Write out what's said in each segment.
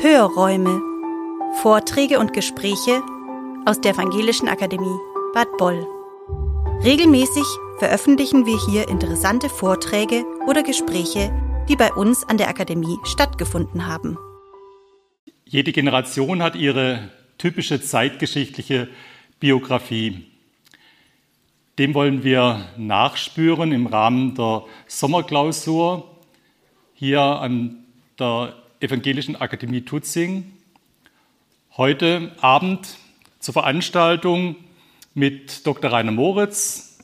Hörräume. Vorträge und Gespräche aus der Evangelischen Akademie Bad Boll. Regelmäßig veröffentlichen wir hier interessante Vorträge oder Gespräche, die bei uns an der Akademie stattgefunden haben. Jede Generation hat ihre typische zeitgeschichtliche Biografie. Dem wollen wir nachspüren im Rahmen der Sommerklausur hier an der Evangelischen Akademie Tutzing. Heute Abend zur Veranstaltung mit Dr. Rainer Moritz,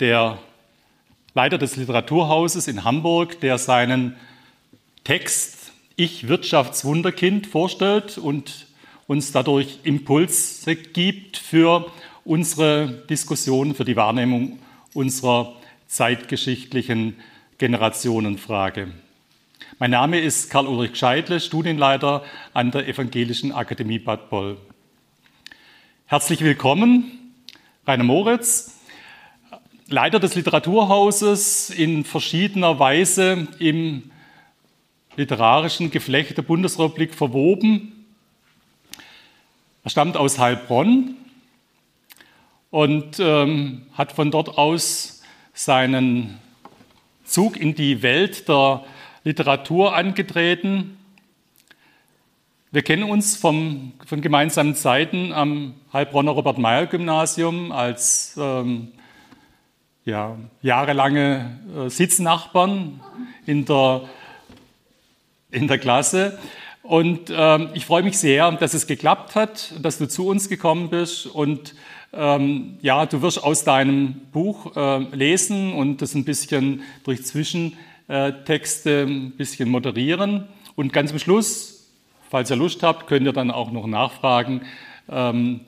der Leiter des Literaturhauses in Hamburg, der seinen Text Ich Wirtschaftswunderkind vorstellt und uns dadurch Impulse gibt für unsere Diskussion, für die Wahrnehmung unserer zeitgeschichtlichen Generationenfrage. Mein Name ist Karl-Ulrich Scheidle, Studienleiter an der Evangelischen Akademie Bad Boll. Herzlich willkommen, Rainer Moritz, Leiter des Literaturhauses in verschiedener Weise im literarischen Geflecht der Bundesrepublik verwoben. Er stammt aus Heilbronn und ähm, hat von dort aus seinen Zug in die Welt der Literatur angetreten. Wir kennen uns vom, von gemeinsamen Zeiten am Heilbronner Robert-Meyer-Gymnasium als ähm, ja, jahrelange äh, Sitznachbarn in der, in der Klasse. Und ähm, ich freue mich sehr, dass es geklappt hat, dass du zu uns gekommen bist. Und ähm, ja, du wirst aus deinem Buch äh, lesen und das ein bisschen durch Zwischen äh, Texte ein bisschen moderieren. Und ganz am Schluss, falls ihr Lust habt, könnt ihr dann auch noch nachfragen, ähm,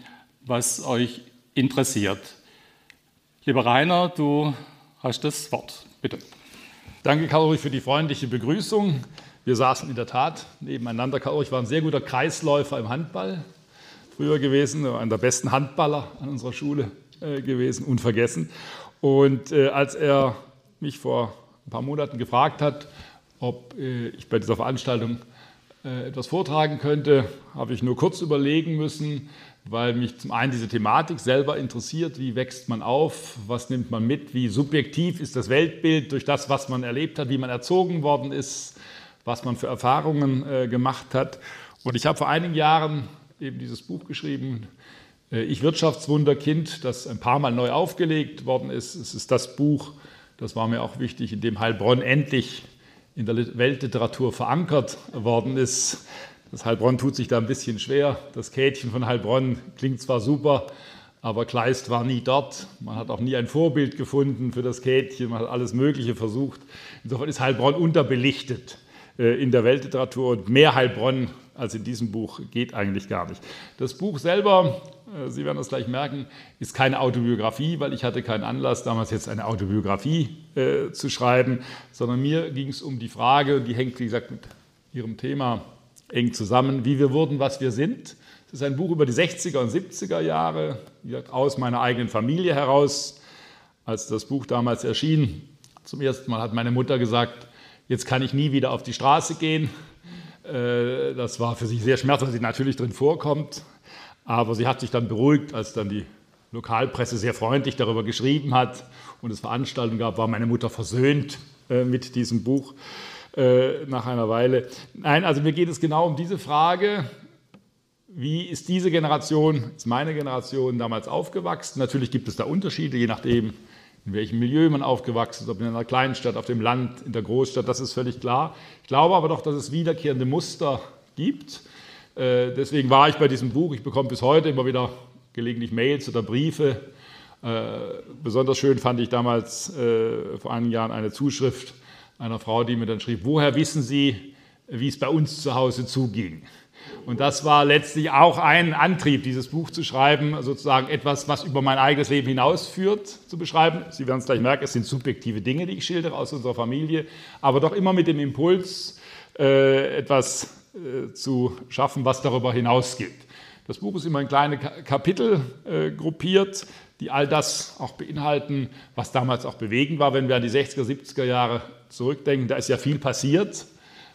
was euch interessiert. Lieber Rainer, du hast das Wort. Bitte. Danke, Karl-Ulrich, für die freundliche Begrüßung. Wir saßen in der Tat nebeneinander. Karl-Ulrich war ein sehr guter Kreisläufer im Handball früher gewesen, einer der besten Handballer an unserer Schule äh, gewesen, unvergessen. Und äh, als er mich vor paar Monaten gefragt hat, ob äh, ich bei dieser Veranstaltung äh, etwas vortragen könnte, habe ich nur kurz überlegen müssen, weil mich zum einen diese Thematik selber interessiert, wie wächst man auf, was nimmt man mit, wie subjektiv ist das Weltbild durch das, was man erlebt hat, wie man erzogen worden ist, was man für Erfahrungen äh, gemacht hat. Und ich habe vor einigen Jahren eben dieses Buch geschrieben, Ich Wirtschaftswunderkind, das ein paar Mal neu aufgelegt worden ist. Es ist das Buch, das war mir auch wichtig, indem Heilbronn endlich in der Weltliteratur verankert worden ist. Das Heilbronn tut sich da ein bisschen schwer. Das Käthchen von Heilbronn klingt zwar super, aber Kleist war nie dort. Man hat auch nie ein Vorbild gefunden für das Käthchen. Man hat alles Mögliche versucht. Insofern ist Heilbronn unterbelichtet äh, in der Weltliteratur und mehr Heilbronn als in diesem Buch geht eigentlich gar nicht. Das Buch selber äh, Sie werden das gleich merken, ist keine Autobiografie, weil ich hatte keinen Anlass, damals jetzt eine Autobiografie äh, zu schreiben, sondern mir ging es um die Frage, die hängt, wie gesagt, mit Ihrem Thema eng zusammen, wie wir wurden, was wir sind. Es ist ein Buch über die 60er und 70er Jahre, wie gesagt, aus meiner eigenen Familie heraus. Als das Buch damals erschien, zum ersten Mal hat meine Mutter gesagt, jetzt kann ich nie wieder auf die Straße gehen. Äh, das war für sie sehr schmerzhaft, weil sie natürlich drin vorkommt. Aber sie hat sich dann beruhigt, als dann die Lokalpresse sehr freundlich darüber geschrieben hat und es Veranstaltungen gab, war meine Mutter versöhnt äh, mit diesem Buch äh, nach einer Weile. Nein, also mir geht es genau um diese Frage, wie ist diese Generation, ist meine Generation damals aufgewachsen? Natürlich gibt es da Unterschiede, je nachdem, in welchem Milieu man aufgewachsen ist, ob in einer kleinen Stadt, auf dem Land, in der Großstadt, das ist völlig klar. Ich glaube aber doch, dass es wiederkehrende Muster gibt äh, deswegen war ich bei diesem Buch. Ich bekomme bis heute immer wieder gelegentlich Mails oder Briefe. Äh, besonders schön fand ich damals äh, vor einigen Jahren eine Zuschrift einer Frau, die mir dann schrieb, woher wissen Sie, wie es bei uns zu Hause zuging? Und das war letztlich auch ein Antrieb, dieses Buch zu schreiben, sozusagen etwas, was über mein eigenes Leben hinausführt, zu beschreiben. Sie werden es gleich merken, es sind subjektive Dinge, die ich schildere aus unserer Familie, aber doch immer mit dem Impuls, äh, etwas äh, zu schaffen, was darüber hinausgeht. Das Buch ist immer in kleine Kapitel äh, gruppiert, die all das auch beinhalten, was damals auch bewegend war, wenn wir an die 60er, 70er Jahre zurückdenken. Da ist ja viel passiert,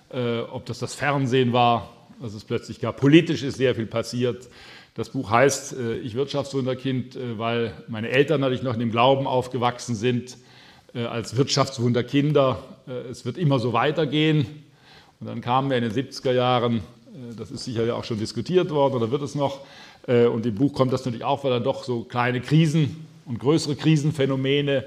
ob das das Fernsehen war, was es plötzlich gab. Politisch ist sehr viel passiert. Das Buch heißt äh, Ich Wirtschaftswunderkind, äh, weil meine Eltern natürlich noch in dem Glauben aufgewachsen sind, äh, als Wirtschaftswunderkinder. Es wird immer so weitergehen. Und dann kamen wir in den 70er Jahren, das ist sicher auch schon diskutiert worden oder wird es noch. Und im Buch kommt das natürlich auch, weil dann doch so kleine Krisen und größere Krisenphänomene,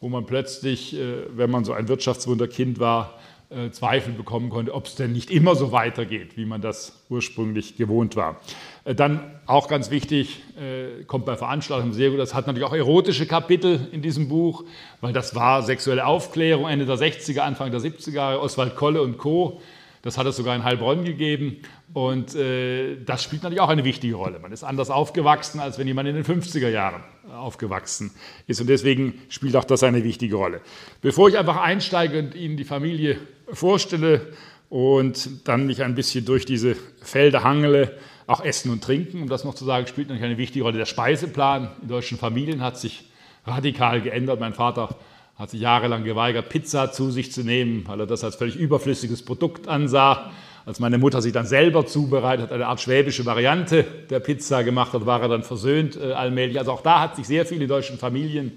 wo man plötzlich, wenn man so ein Wirtschaftswunderkind war, äh, Zweifel bekommen konnte, ob es denn nicht immer so weitergeht, wie man das ursprünglich gewohnt war. Äh, dann auch ganz wichtig, äh, kommt bei Veranstaltungen sehr gut, das hat natürlich auch erotische Kapitel in diesem Buch, weil das war sexuelle Aufklärung Ende der 60er, Anfang der 70er Jahre, Oswald Kolle und Co. Das hat es sogar in Heilbronn gegeben. Und äh, das spielt natürlich auch eine wichtige Rolle. Man ist anders aufgewachsen, als wenn jemand in den 50er Jahren aufgewachsen ist. Und deswegen spielt auch das eine wichtige Rolle. Bevor ich einfach einsteige und Ihnen die Familie vorstelle und dann mich ein bisschen durch diese Felder hangele, auch Essen und Trinken, um das noch zu sagen, spielt natürlich eine wichtige Rolle. Der Speiseplan in deutschen Familien hat sich radikal geändert. Mein Vater hat sich jahrelang geweigert, Pizza zu sich zu nehmen, weil er das als völlig überflüssiges Produkt ansah. Als meine Mutter sich dann selber zubereitet hat, eine Art schwäbische Variante der Pizza gemacht hat, war er dann versöhnt äh, allmählich. Also auch da hat sich sehr viel in deutschen Familien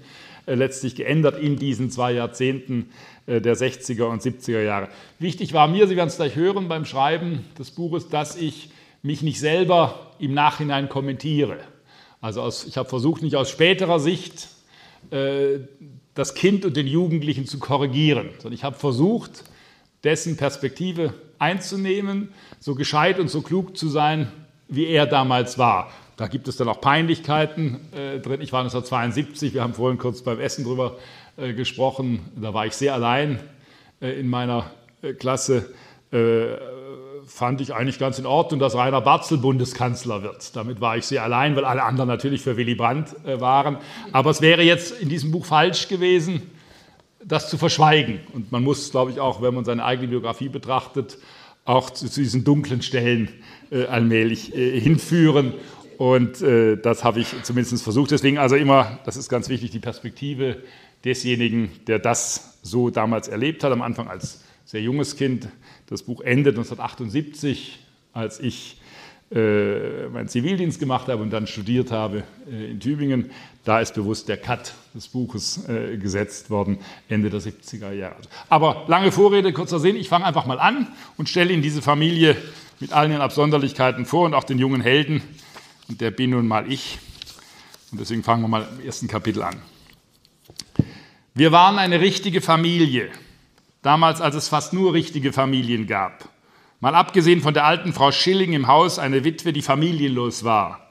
äh, letztlich geändert in diesen zwei Jahrzehnten äh, der 60er und 70er Jahre. Wichtig war mir, Sie werden es gleich hören beim Schreiben des Buches, dass ich mich nicht selber im Nachhinein kommentiere. Also aus, ich habe versucht, nicht aus späterer Sicht äh, das Kind und den Jugendlichen zu korrigieren, sondern ich habe versucht, dessen Perspektive einzunehmen, so gescheit und so klug zu sein, wie er damals war. Da gibt es dann auch Peinlichkeiten äh, drin. Ich war 1972, wir haben vorhin kurz beim Essen drüber äh, gesprochen. Da war ich sehr allein äh, in meiner äh, Klasse. Fand ich eigentlich ganz in Ordnung, dass Rainer Barzel Bundeskanzler wird. Damit war ich sehr allein, weil alle anderen natürlich für Willy Brandt äh, waren. Aber es wäre jetzt in diesem Buch falsch gewesen, das zu verschweigen. Und man muss, glaube ich, auch, wenn man seine eigene Biografie betrachtet, auch zu, zu diesen dunklen Stellen äh, allmählich äh, hinführen. Und äh, das habe ich zumindest versucht. Deswegen also immer, das ist ganz wichtig, die Perspektive desjenigen, der das so damals erlebt hat, am Anfang als sehr junges Kind. Das Buch endet 1978, als ich äh, meinen Zivildienst gemacht habe und dann studiert habe äh, in Tübingen. Da ist bewusst der Cut des Buches äh, gesetzt worden, Ende der 70er Jahre. Aber lange Vorrede, kurzer Sinn, ich fange einfach mal an und stelle Ihnen diese Familie mit allen ihren Absonderlichkeiten vor und auch den jungen Helden. Und der bin nun mal ich. Und deswegen fangen wir mal im ersten Kapitel an. Wir waren eine richtige Familie, damals als es fast nur richtige Familien gab. Mal abgesehen von der alten Frau Schilling im Haus, eine Witwe, die familienlos war.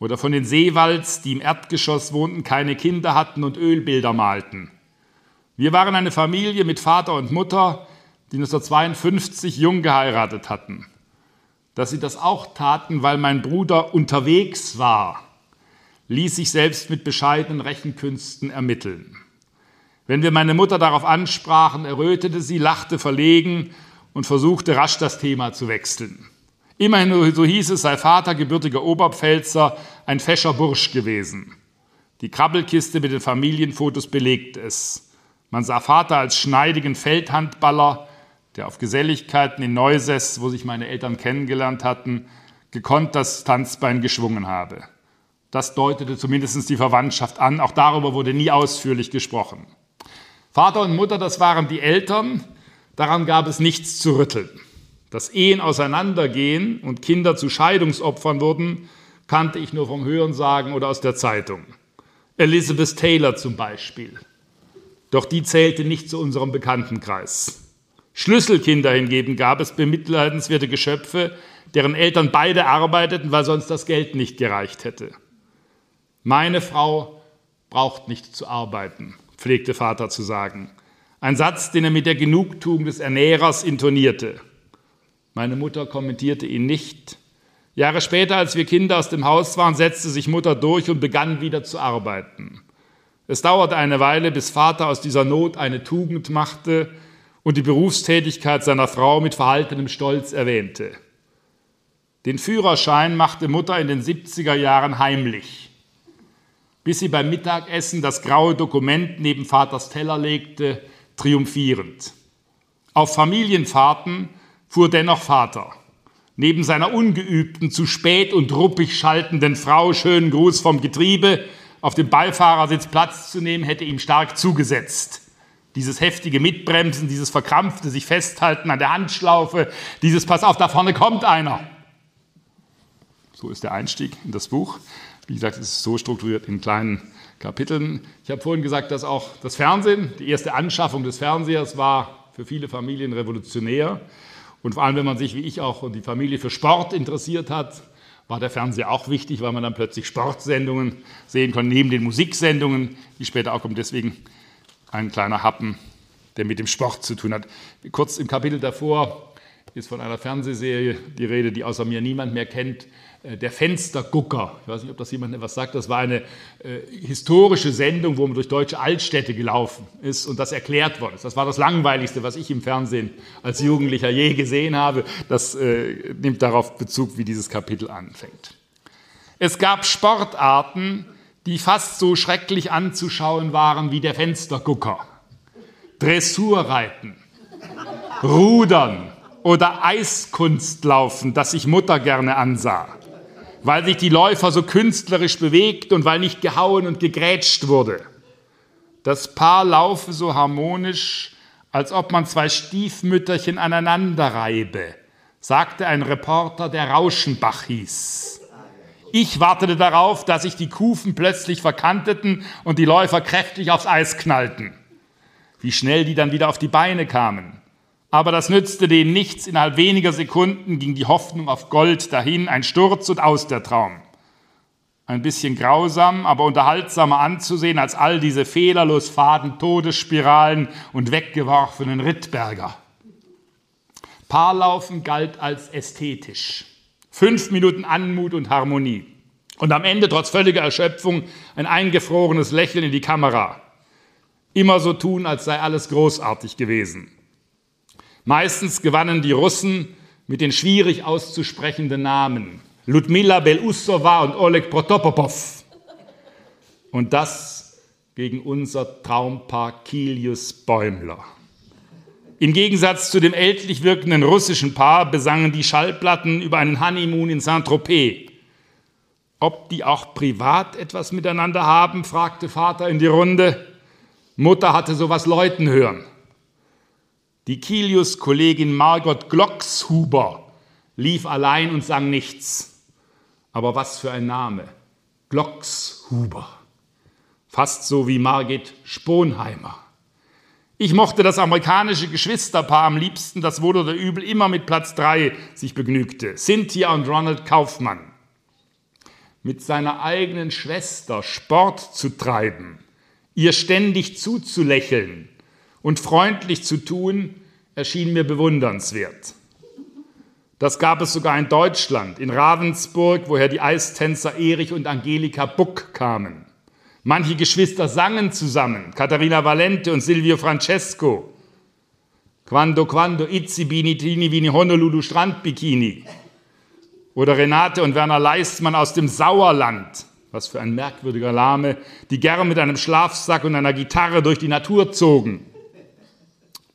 Oder von den Seewalds, die im Erdgeschoss wohnten, keine Kinder hatten und Ölbilder malten. Wir waren eine Familie mit Vater und Mutter, die 1952 jung geheiratet hatten. Dass sie das auch taten, weil mein Bruder unterwegs war, ließ sich selbst mit bescheidenen Rechenkünsten ermitteln. Wenn wir meine Mutter darauf ansprachen, errötete sie, lachte verlegen und versuchte rasch das Thema zu wechseln. Immerhin, so hieß es, sei Vater gebürtiger Oberpfälzer, ein fescher Bursch gewesen. Die Krabbelkiste mit den Familienfotos belegt es. Man sah Vater als schneidigen Feldhandballer, der auf Geselligkeiten in Neusess, wo sich meine Eltern kennengelernt hatten, gekonnt das Tanzbein geschwungen habe. Das deutete zumindest die Verwandtschaft an. Auch darüber wurde nie ausführlich gesprochen. Vater und Mutter, das waren die Eltern, Daran gab es nichts zu rütteln. Dass Ehen auseinandergehen und Kinder zu Scheidungsopfern wurden, kannte ich nur vom Hörensagen oder aus der Zeitung. Elizabeth Taylor zum Beispiel. Doch die zählte nicht zu unserem Bekanntenkreis. Schlüsselkinder hingegen gab es bemitleidenswerte Geschöpfe, deren Eltern beide arbeiteten, weil sonst das Geld nicht gereicht hätte. Meine Frau braucht nicht zu arbeiten, pflegte Vater zu sagen. Ein Satz, den er mit der Genugtuung des Ernährers intonierte. Meine Mutter kommentierte ihn nicht. Jahre später, als wir Kinder aus dem Haus waren, setzte sich Mutter durch und begann wieder zu arbeiten. Es dauerte eine Weile, bis Vater aus dieser Not eine Tugend machte und die Berufstätigkeit seiner Frau mit verhaltenem Stolz erwähnte. Den Führerschein machte Mutter in den 70er Jahren heimlich, bis sie beim Mittagessen das graue Dokument neben Vaters Teller legte triumphierend. Auf Familienfahrten fuhr dennoch Vater. Neben seiner ungeübten, zu spät und ruppig schaltenden Frau schönen Gruß vom Getriebe auf dem Beifahrersitz Platz zu nehmen, hätte ihm stark zugesetzt. Dieses heftige Mitbremsen, dieses verkrampfte sich festhalten an der Handschlaufe, dieses Pass auf, da vorne kommt einer. So ist der Einstieg in das Buch. Wie gesagt, es ist so strukturiert in kleinen Kapiteln. Ich habe vorhin gesagt, dass auch das Fernsehen, die erste Anschaffung des Fernsehers war für viele Familien revolutionär. Und vor allem, wenn man sich wie ich auch und die Familie für Sport interessiert hat, war der Fernseher auch wichtig, weil man dann plötzlich Sportsendungen sehen konnte, neben den Musiksendungen, die später auch kommen. Deswegen ein kleiner Happen, der mit dem Sport zu tun hat. Kurz im Kapitel davor ist von einer Fernsehserie die Rede, die außer mir niemand mehr kennt, der Fenstergucker. Ich weiß nicht, ob das jemand etwas sagt. Das war eine äh, historische Sendung, wo man durch deutsche Altstädte gelaufen ist und das erklärt worden ist. Das war das Langweiligste, was ich im Fernsehen als Jugendlicher je gesehen habe. Das äh, nimmt darauf Bezug, wie dieses Kapitel anfängt. Es gab Sportarten, die fast so schrecklich anzuschauen waren wie der Fenstergucker. Dressurreiten, Rudern oder Eiskunstlaufen, das sich Mutter gerne ansah weil sich die Läufer so künstlerisch bewegt und weil nicht gehauen und gegrätscht wurde. Das Paar laufe so harmonisch, als ob man zwei Stiefmütterchen aneinander reibe, sagte ein Reporter, der Rauschenbach hieß. Ich wartete darauf, dass sich die Kufen plötzlich verkanteten und die Läufer kräftig aufs Eis knallten. Wie schnell die dann wieder auf die Beine kamen. Aber das nützte denen nichts. Innerhalb weniger Sekunden ging die Hoffnung auf Gold dahin, ein Sturz und aus der Traum. Ein bisschen grausam, aber unterhaltsamer anzusehen als all diese fehlerlos faden Todesspiralen und weggeworfenen Rittberger. Paarlaufen galt als ästhetisch. Fünf Minuten Anmut und Harmonie. Und am Ende, trotz völliger Erschöpfung, ein eingefrorenes Lächeln in die Kamera. Immer so tun, als sei alles großartig gewesen. Meistens gewannen die Russen mit den schwierig auszusprechenden Namen Ludmila Belussova und Oleg Protopopov. Und das gegen unser Traumpaar Kilius Bäumler. Im Gegensatz zu dem ältlich wirkenden russischen Paar besangen die Schallplatten über einen Honeymoon in Saint-Tropez. Ob die auch privat etwas miteinander haben, fragte Vater in die Runde. Mutter hatte sowas läuten hören. Die Kilius-Kollegin Margot Glockshuber lief allein und sang nichts. Aber was für ein Name. Glockshuber. Fast so wie Margit Sponheimer. Ich mochte das amerikanische Geschwisterpaar am liebsten, das wohl oder übel immer mit Platz 3 sich begnügte. Cynthia und Ronald Kaufmann. Mit seiner eigenen Schwester Sport zu treiben, ihr ständig zuzulächeln, und freundlich zu tun, erschien mir bewundernswert. Das gab es sogar in Deutschland, in Ravensburg, woher die Eistänzer Erich und Angelika Buck kamen. Manche Geschwister sangen zusammen, Katharina Valente und Silvio Francesco. Quando, quando, Itzi, Bini, Tini, Vini, Honolulu, Strandbikini. Oder Renate und Werner Leistmann aus dem Sauerland, was für ein merkwürdiger Name, die gern mit einem Schlafsack und einer Gitarre durch die Natur zogen.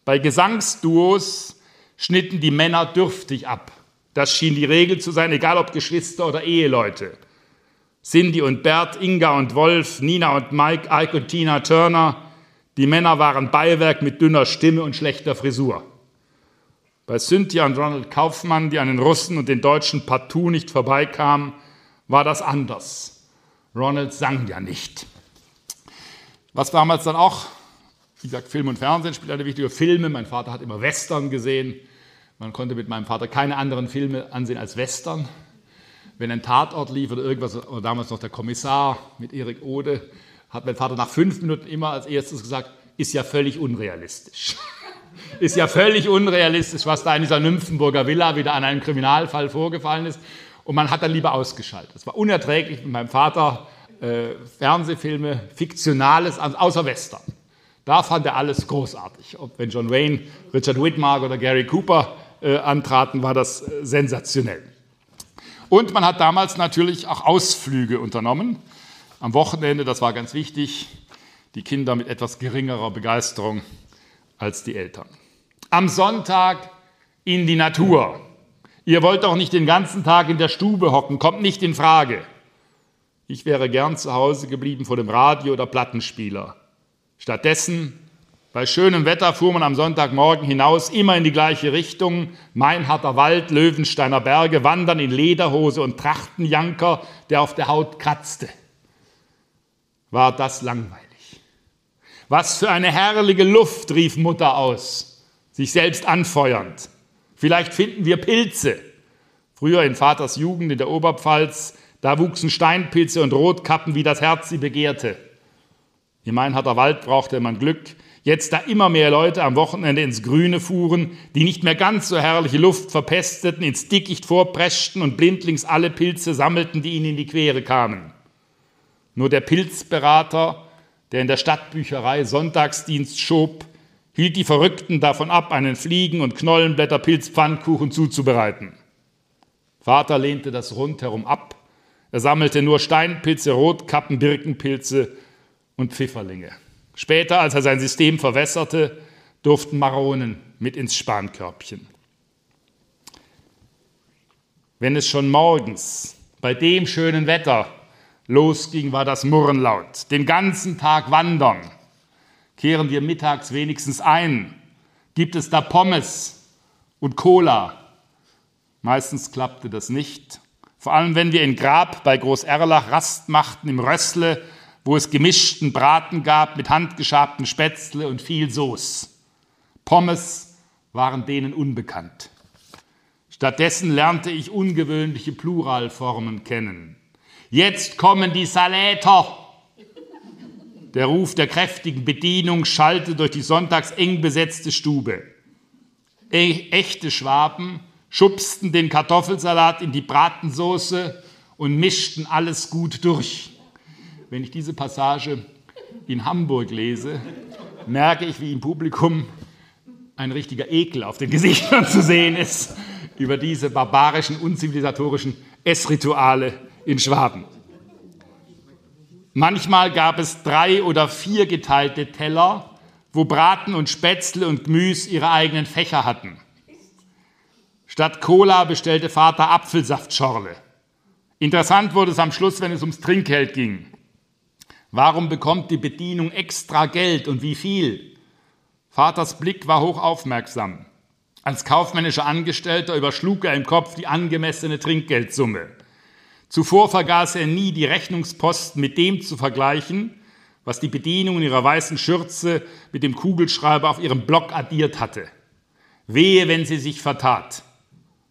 Bei Gesangsduos schnitten die Männer dürftig ab. Das schien die Regel zu sein, egal ob Geschwister oder Eheleute. Cindy und Bert, Inga und Wolf, Nina und Mike, Ike und Tina Turner, die Männer waren Beiwerk mit dünner Stimme und schlechter Frisur. Bei Cynthia und Ronald Kaufmann, die an den Russen und den Deutschen partout nicht vorbeikamen, war das anders. Ronald sang ja nicht. Was damals dann auch wie gesagt, Film und Fernsehen spielt eine wichtige Filme. Mein Vater hat immer Western gesehen. Man konnte mit meinem Vater keine anderen Filme ansehen als Western. Wenn ein Tatort lief oder irgendwas, oder damals noch der Kommissar mit Erik Ode, hat mein Vater nach fünf Minuten immer als erstes gesagt, ist ja völlig unrealistisch. ist ja völlig unrealistisch, was da in dieser Nymphenburger Villa wieder an einem Kriminalfall vorgefallen ist. Und man hat dann lieber ausgeschaltet. Es war unerträglich mit meinem Vater äh, Fernsehfilme, Fiktionales, außer Western. Da fand er alles großartig. Ob wenn John Wayne, Richard Whitmark oder Gary Cooper äh, antraten, war das äh, sensationell. Und man hat damals natürlich auch Ausflüge unternommen. Am Wochenende, das war ganz wichtig, die Kinder mit etwas geringerer Begeisterung als die Eltern. Am Sonntag in die Natur. Ihr wollt doch nicht den ganzen Tag in der Stube hocken, kommt nicht in Frage. Ich wäre gern zu Hause geblieben vor dem Radio oder Plattenspieler. Stattdessen, bei schönem Wetter, fuhr man am Sonntagmorgen hinaus, immer in die gleiche Richtung. Meinharter Wald, Löwensteiner Berge, Wandern in Lederhose und Trachtenjanker, der auf der Haut kratzte. War das langweilig. Was für eine herrliche Luft, rief Mutter aus, sich selbst anfeuernd. Vielleicht finden wir Pilze. Früher in Vaters Jugend in der Oberpfalz, da wuchsen Steinpilze und Rotkappen, wie das Herz sie begehrte. Im Mainharder Wald brauchte man Glück. Jetzt, da immer mehr Leute am Wochenende ins Grüne fuhren, die nicht mehr ganz so herrliche Luft verpesteten, ins Dickicht vorpreschten und blindlings alle Pilze sammelten, die ihnen in die Quere kamen. Nur der Pilzberater, der in der Stadtbücherei Sonntagsdienst schob, hielt die Verrückten davon ab, einen Fliegen- und Knollenblätter-Pilzpfannkuchen zuzubereiten. Vater lehnte das rundherum ab. Er sammelte nur Steinpilze, Rotkappen, Birkenpilze und Pfifferlinge. Später, als er sein System verwässerte, durften Maronen mit ins Spankörbchen. Wenn es schon morgens bei dem schönen Wetter losging, war das Murren laut. Den ganzen Tag wandern. Kehren wir mittags wenigstens ein. Gibt es da Pommes und Cola? Meistens klappte das nicht. Vor allem, wenn wir in Grab bei Groß Erlach Rast machten im Rössle, wo es gemischten Braten gab mit handgeschabten Spätzle und viel Soße. Pommes waren denen unbekannt. Stattdessen lernte ich ungewöhnliche Pluralformen kennen. Jetzt kommen die Saläter. Der Ruf der kräftigen Bedienung schallte durch die sonntags eng besetzte Stube. E echte Schwaben schubsten den Kartoffelsalat in die Bratensoße und mischten alles gut durch. Wenn ich diese Passage in Hamburg lese, merke ich, wie im Publikum ein richtiger Ekel auf den Gesichtern zu sehen ist über diese barbarischen, unzivilisatorischen Essrituale in Schwaben. Manchmal gab es drei oder vier geteilte Teller, wo Braten und Spätzle und Gemüse ihre eigenen Fächer hatten. Statt Cola bestellte Vater Apfelsaftschorle. Interessant wurde es am Schluss, wenn es ums Trinkgeld ging. Warum bekommt die Bedienung extra Geld und wie viel? Vaters Blick war hoch aufmerksam. Als kaufmännischer Angestellter überschlug er im Kopf die angemessene Trinkgeldsumme. Zuvor vergaß er nie, die Rechnungsposten mit dem zu vergleichen, was die Bedienung in ihrer weißen Schürze mit dem Kugelschreiber auf ihrem Block addiert hatte. Wehe, wenn sie sich vertat.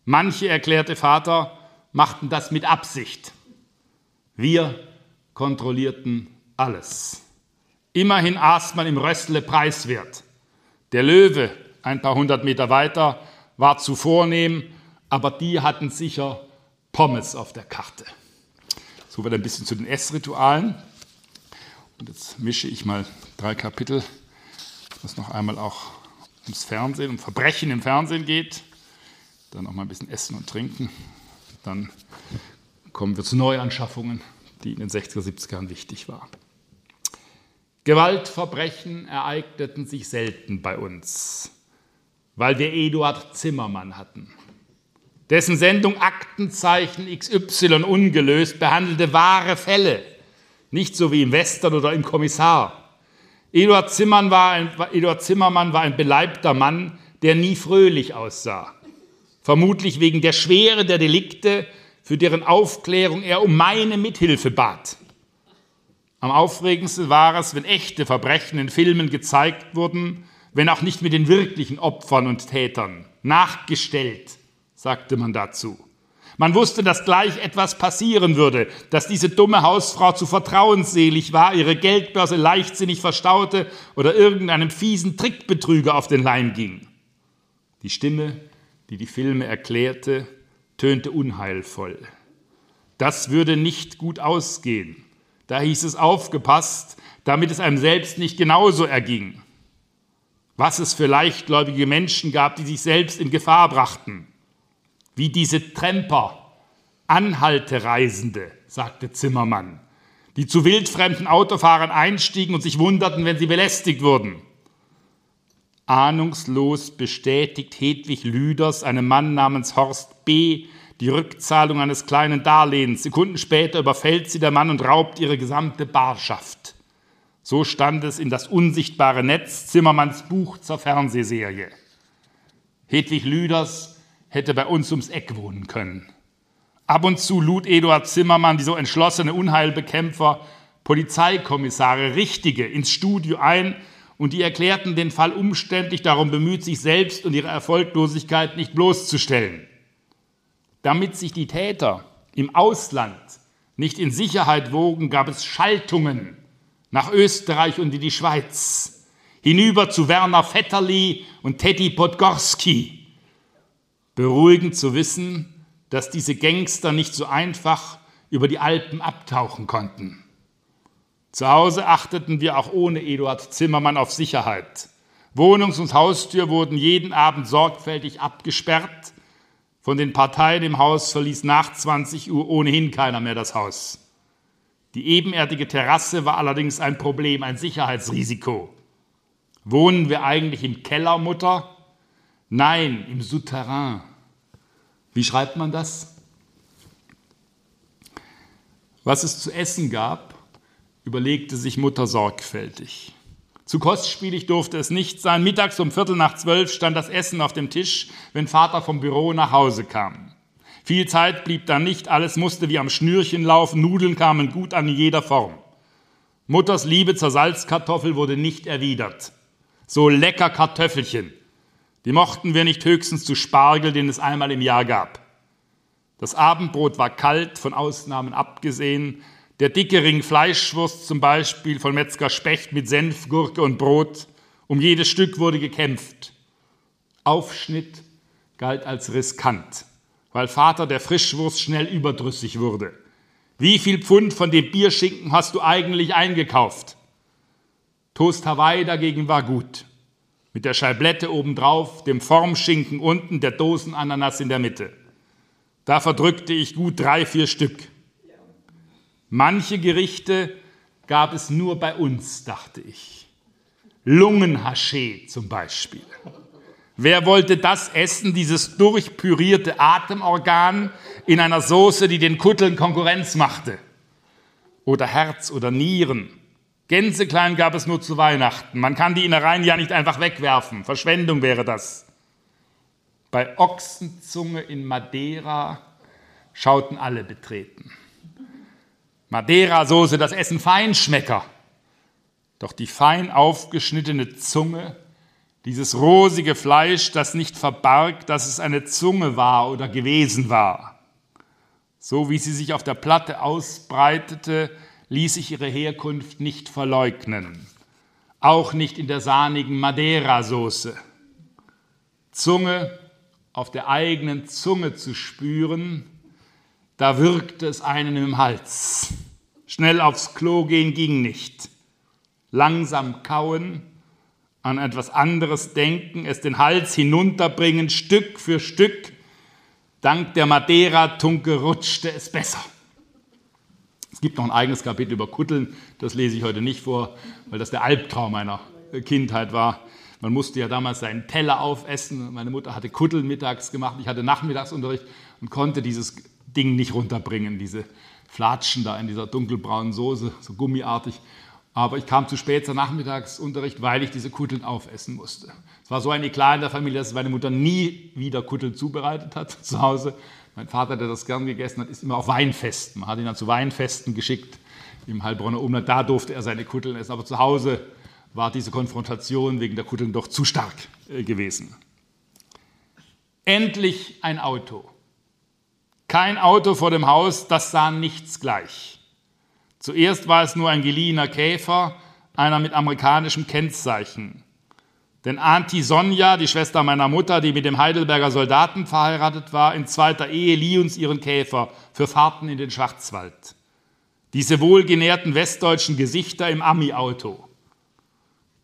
Manche, erklärte Vater, machten das mit Absicht. Wir kontrollierten alles. Immerhin aß man im Rössle preiswert. Der Löwe, ein paar hundert Meter weiter, war zu vornehm, aber die hatten sicher Pommes auf der Karte. So wird ein bisschen zu den Essritualen. Und jetzt mische ich mal drei Kapitel, was noch einmal auch ums Fernsehen, um Verbrechen im Fernsehen geht. Dann auch mal ein bisschen Essen und Trinken. Dann kommen wir zu Neuanschaffungen, die in den 60er, 70er Jahren wichtig waren. Gewaltverbrechen ereigneten sich selten bei uns, weil wir Eduard Zimmermann hatten. Dessen Sendung Aktenzeichen XY ungelöst behandelte wahre Fälle, nicht so wie im Western oder im Kommissar. Eduard Zimmermann war ein, Eduard Zimmermann war ein beleibter Mann, der nie fröhlich aussah. Vermutlich wegen der Schwere der Delikte, für deren Aufklärung er um meine Mithilfe bat. Am aufregendsten war es, wenn echte Verbrechen in Filmen gezeigt wurden, wenn auch nicht mit den wirklichen Opfern und Tätern, nachgestellt sagte man dazu. Man wusste, dass gleich etwas passieren würde, dass diese dumme Hausfrau zu vertrauensselig war, ihre Geldbörse leichtsinnig verstaute oder irgendeinem fiesen Trickbetrüger auf den Leim ging. Die Stimme, die die Filme erklärte, tönte unheilvoll. Das würde nicht gut ausgehen. Da hieß es aufgepasst, damit es einem selbst nicht genauso erging. Was es für leichtgläubige Menschen gab, die sich selbst in Gefahr brachten wie diese Tremper, Anhaltereisende, sagte Zimmermann, die zu wildfremden Autofahrern einstiegen und sich wunderten, wenn sie belästigt wurden. Ahnungslos bestätigt Hedwig Lüders einem Mann namens Horst B. die Rückzahlung eines kleinen Darlehens. Sekunden später überfällt sie der Mann und raubt ihre gesamte Barschaft. So stand es in das unsichtbare Netz Zimmermanns Buch zur Fernsehserie. Hedwig Lüders hätte bei uns ums Eck wohnen können. Ab und zu lud Eduard Zimmermann, die so entschlossene Unheilbekämpfer, Polizeikommissare, Richtige ins Studio ein und die erklärten den Fall umständlich darum bemüht, sich selbst und ihre Erfolglosigkeit nicht bloßzustellen. Damit sich die Täter im Ausland nicht in Sicherheit wogen, gab es Schaltungen nach Österreich und in die Schweiz, hinüber zu Werner Vetterli und Teddy Podgorski. Beruhigend zu wissen, dass diese Gangster nicht so einfach über die Alpen abtauchen konnten. Zu Hause achteten wir auch ohne Eduard Zimmermann auf Sicherheit. Wohnungs- und Haustür wurden jeden Abend sorgfältig abgesperrt. Von den Parteien im Haus verließ nach 20 Uhr ohnehin keiner mehr das Haus. Die ebenerdige Terrasse war allerdings ein Problem, ein Sicherheitsrisiko. Wohnen wir eigentlich im Keller, Mutter? Nein, im Souterrain. Wie schreibt man das? Was es zu essen gab, überlegte sich Mutter sorgfältig. Zu kostspielig durfte es nicht sein. Mittags um Viertel nach zwölf stand das Essen auf dem Tisch, wenn Vater vom Büro nach Hause kam. Viel Zeit blieb da nicht, alles musste wie am Schnürchen laufen, Nudeln kamen gut an in jeder Form. Mutters Liebe zur Salzkartoffel wurde nicht erwidert. So lecker Kartoffelchen. Die mochten wir nicht höchstens zu Spargel, den es einmal im Jahr gab. Das Abendbrot war kalt, von Ausnahmen abgesehen. Der dicke Ring Fleischwurst zum Beispiel von Metzger Specht mit Senf, Gurke und Brot. Um jedes Stück wurde gekämpft. Aufschnitt galt als riskant weil Vater der Frischwurst schnell überdrüssig wurde. Wie viel Pfund von dem Bierschinken hast du eigentlich eingekauft? Toast Hawaii dagegen war gut. Mit der Scheiblette obendrauf, dem Formschinken unten, der Dosenananas in der Mitte. Da verdrückte ich gut drei, vier Stück. Manche Gerichte gab es nur bei uns, dachte ich. Lungenhaché zum Beispiel. Wer wollte das essen, dieses durchpürierte Atemorgan in einer Soße, die den Kutteln Konkurrenz machte? Oder Herz oder Nieren? Gänseklein gab es nur zu Weihnachten. Man kann die Innereien ja nicht einfach wegwerfen. Verschwendung wäre das. Bei Ochsenzunge in Madeira schauten alle betreten. Madeira-Soße, das Essen Feinschmecker. Doch die fein aufgeschnittene Zunge dieses rosige Fleisch, das nicht verbarg, dass es eine Zunge war oder gewesen war. So wie sie sich auf der Platte ausbreitete, ließ sich ihre Herkunft nicht verleugnen. Auch nicht in der sahnigen Madeira-Soße. Zunge auf der eigenen Zunge zu spüren, da wirkte es einen im Hals. Schnell aufs Klo gehen ging nicht. Langsam kauen, an etwas anderes denken, es den Hals hinunterbringen, Stück für Stück. Dank der Madeira-Tunke rutschte es besser. Es gibt noch ein eigenes Kapitel über Kutteln, das lese ich heute nicht vor, weil das der Albtraum meiner Kindheit war. Man musste ja damals seinen Teller aufessen. Meine Mutter hatte Kutteln mittags gemacht, ich hatte Nachmittagsunterricht und konnte dieses Ding nicht runterbringen, diese Flatschen da in dieser dunkelbraunen Soße, so gummiartig. Aber ich kam zu spät zum Nachmittagsunterricht, weil ich diese Kutteln aufessen musste. Es war so ein Eklat in der Familie, dass meine Mutter nie wieder Kutteln zubereitet hat zu Hause. Mein Vater, der das gern gegessen hat, ist immer auf Weinfesten. Man hat ihn dann zu Weinfesten geschickt im Heilbronner Umland. Da durfte er seine Kutteln essen. Aber zu Hause war diese Konfrontation wegen der Kutteln doch zu stark äh, gewesen. Endlich ein Auto. Kein Auto vor dem Haus, das sah nichts gleich. Zuerst war es nur ein geliehener Käfer, einer mit amerikanischem Kennzeichen. Denn Auntie Sonja, die Schwester meiner Mutter, die mit dem Heidelberger Soldaten verheiratet war, in zweiter Ehe lieh uns ihren Käfer für Fahrten in den Schwarzwald. Diese wohlgenährten westdeutschen Gesichter im Ami-Auto.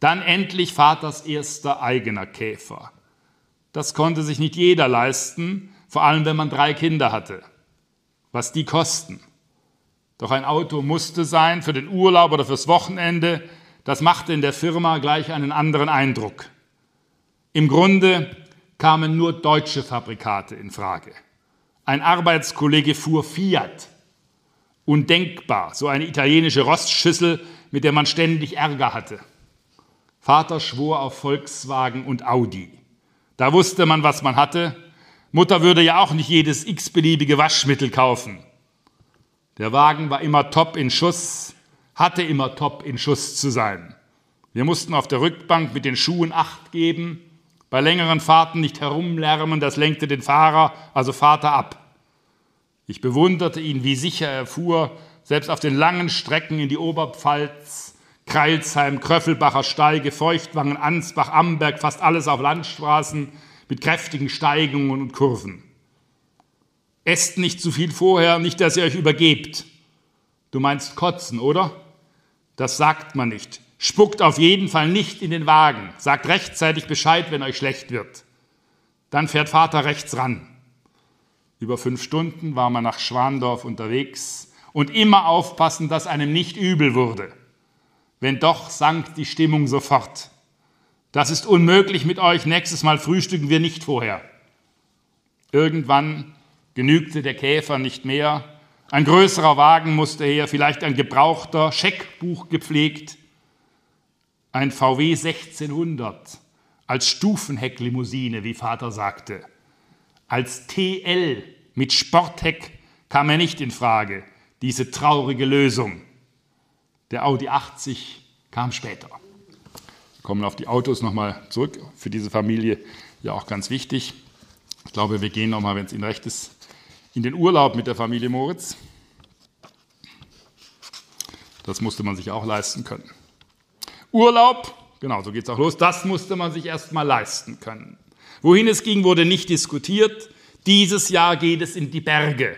Dann endlich Vaters erster eigener Käfer. Das konnte sich nicht jeder leisten, vor allem wenn man drei Kinder hatte. Was die kosten. Doch ein Auto musste sein für den Urlaub oder fürs Wochenende. Das machte in der Firma gleich einen anderen Eindruck. Im Grunde kamen nur deutsche Fabrikate in Frage. Ein Arbeitskollege fuhr Fiat. Undenkbar, so eine italienische Rostschüssel, mit der man ständig Ärger hatte. Vater schwor auf Volkswagen und Audi. Da wusste man, was man hatte. Mutter würde ja auch nicht jedes x-beliebige Waschmittel kaufen. Der Wagen war immer top in Schuss, hatte immer top in Schuss zu sein. Wir mussten auf der Rückbank mit den Schuhen Acht geben, bei längeren Fahrten nicht herumlärmen, das lenkte den Fahrer, also Vater, ab. Ich bewunderte ihn, wie sicher er fuhr, selbst auf den langen Strecken in die Oberpfalz, Kreilsheim, Kröffelbacher Steige, Feuchtwangen, Ansbach, Amberg, fast alles auf Landstraßen mit kräftigen Steigungen und Kurven. Esst nicht zu viel vorher, nicht, dass ihr euch übergebt. Du meinst kotzen, oder? Das sagt man nicht. Spuckt auf jeden Fall nicht in den Wagen. Sagt rechtzeitig Bescheid, wenn euch schlecht wird. Dann fährt Vater rechts ran. Über fünf Stunden war man nach Schwandorf unterwegs und immer aufpassen, dass einem nicht übel wurde. Wenn doch, sank die Stimmung sofort. Das ist unmöglich mit euch, nächstes Mal frühstücken wir nicht vorher. Irgendwann genügte der Käfer nicht mehr. Ein größerer Wagen musste her, vielleicht ein gebrauchter, Scheckbuch gepflegt. Ein VW 1600 als Stufenhecklimousine, wie Vater sagte. Als TL mit Sportheck kam er nicht in Frage, diese traurige Lösung. Der Audi 80 kam später. Kommen auf die Autos nochmal zurück. Für diese Familie ja auch ganz wichtig. Ich glaube, wir gehen nochmal, wenn es Ihnen recht ist, in den Urlaub mit der Familie Moritz. Das musste man sich auch leisten können. Urlaub, genau, so geht es auch los, das musste man sich erst mal leisten können. Wohin es ging, wurde nicht diskutiert. Dieses Jahr geht es in die Berge.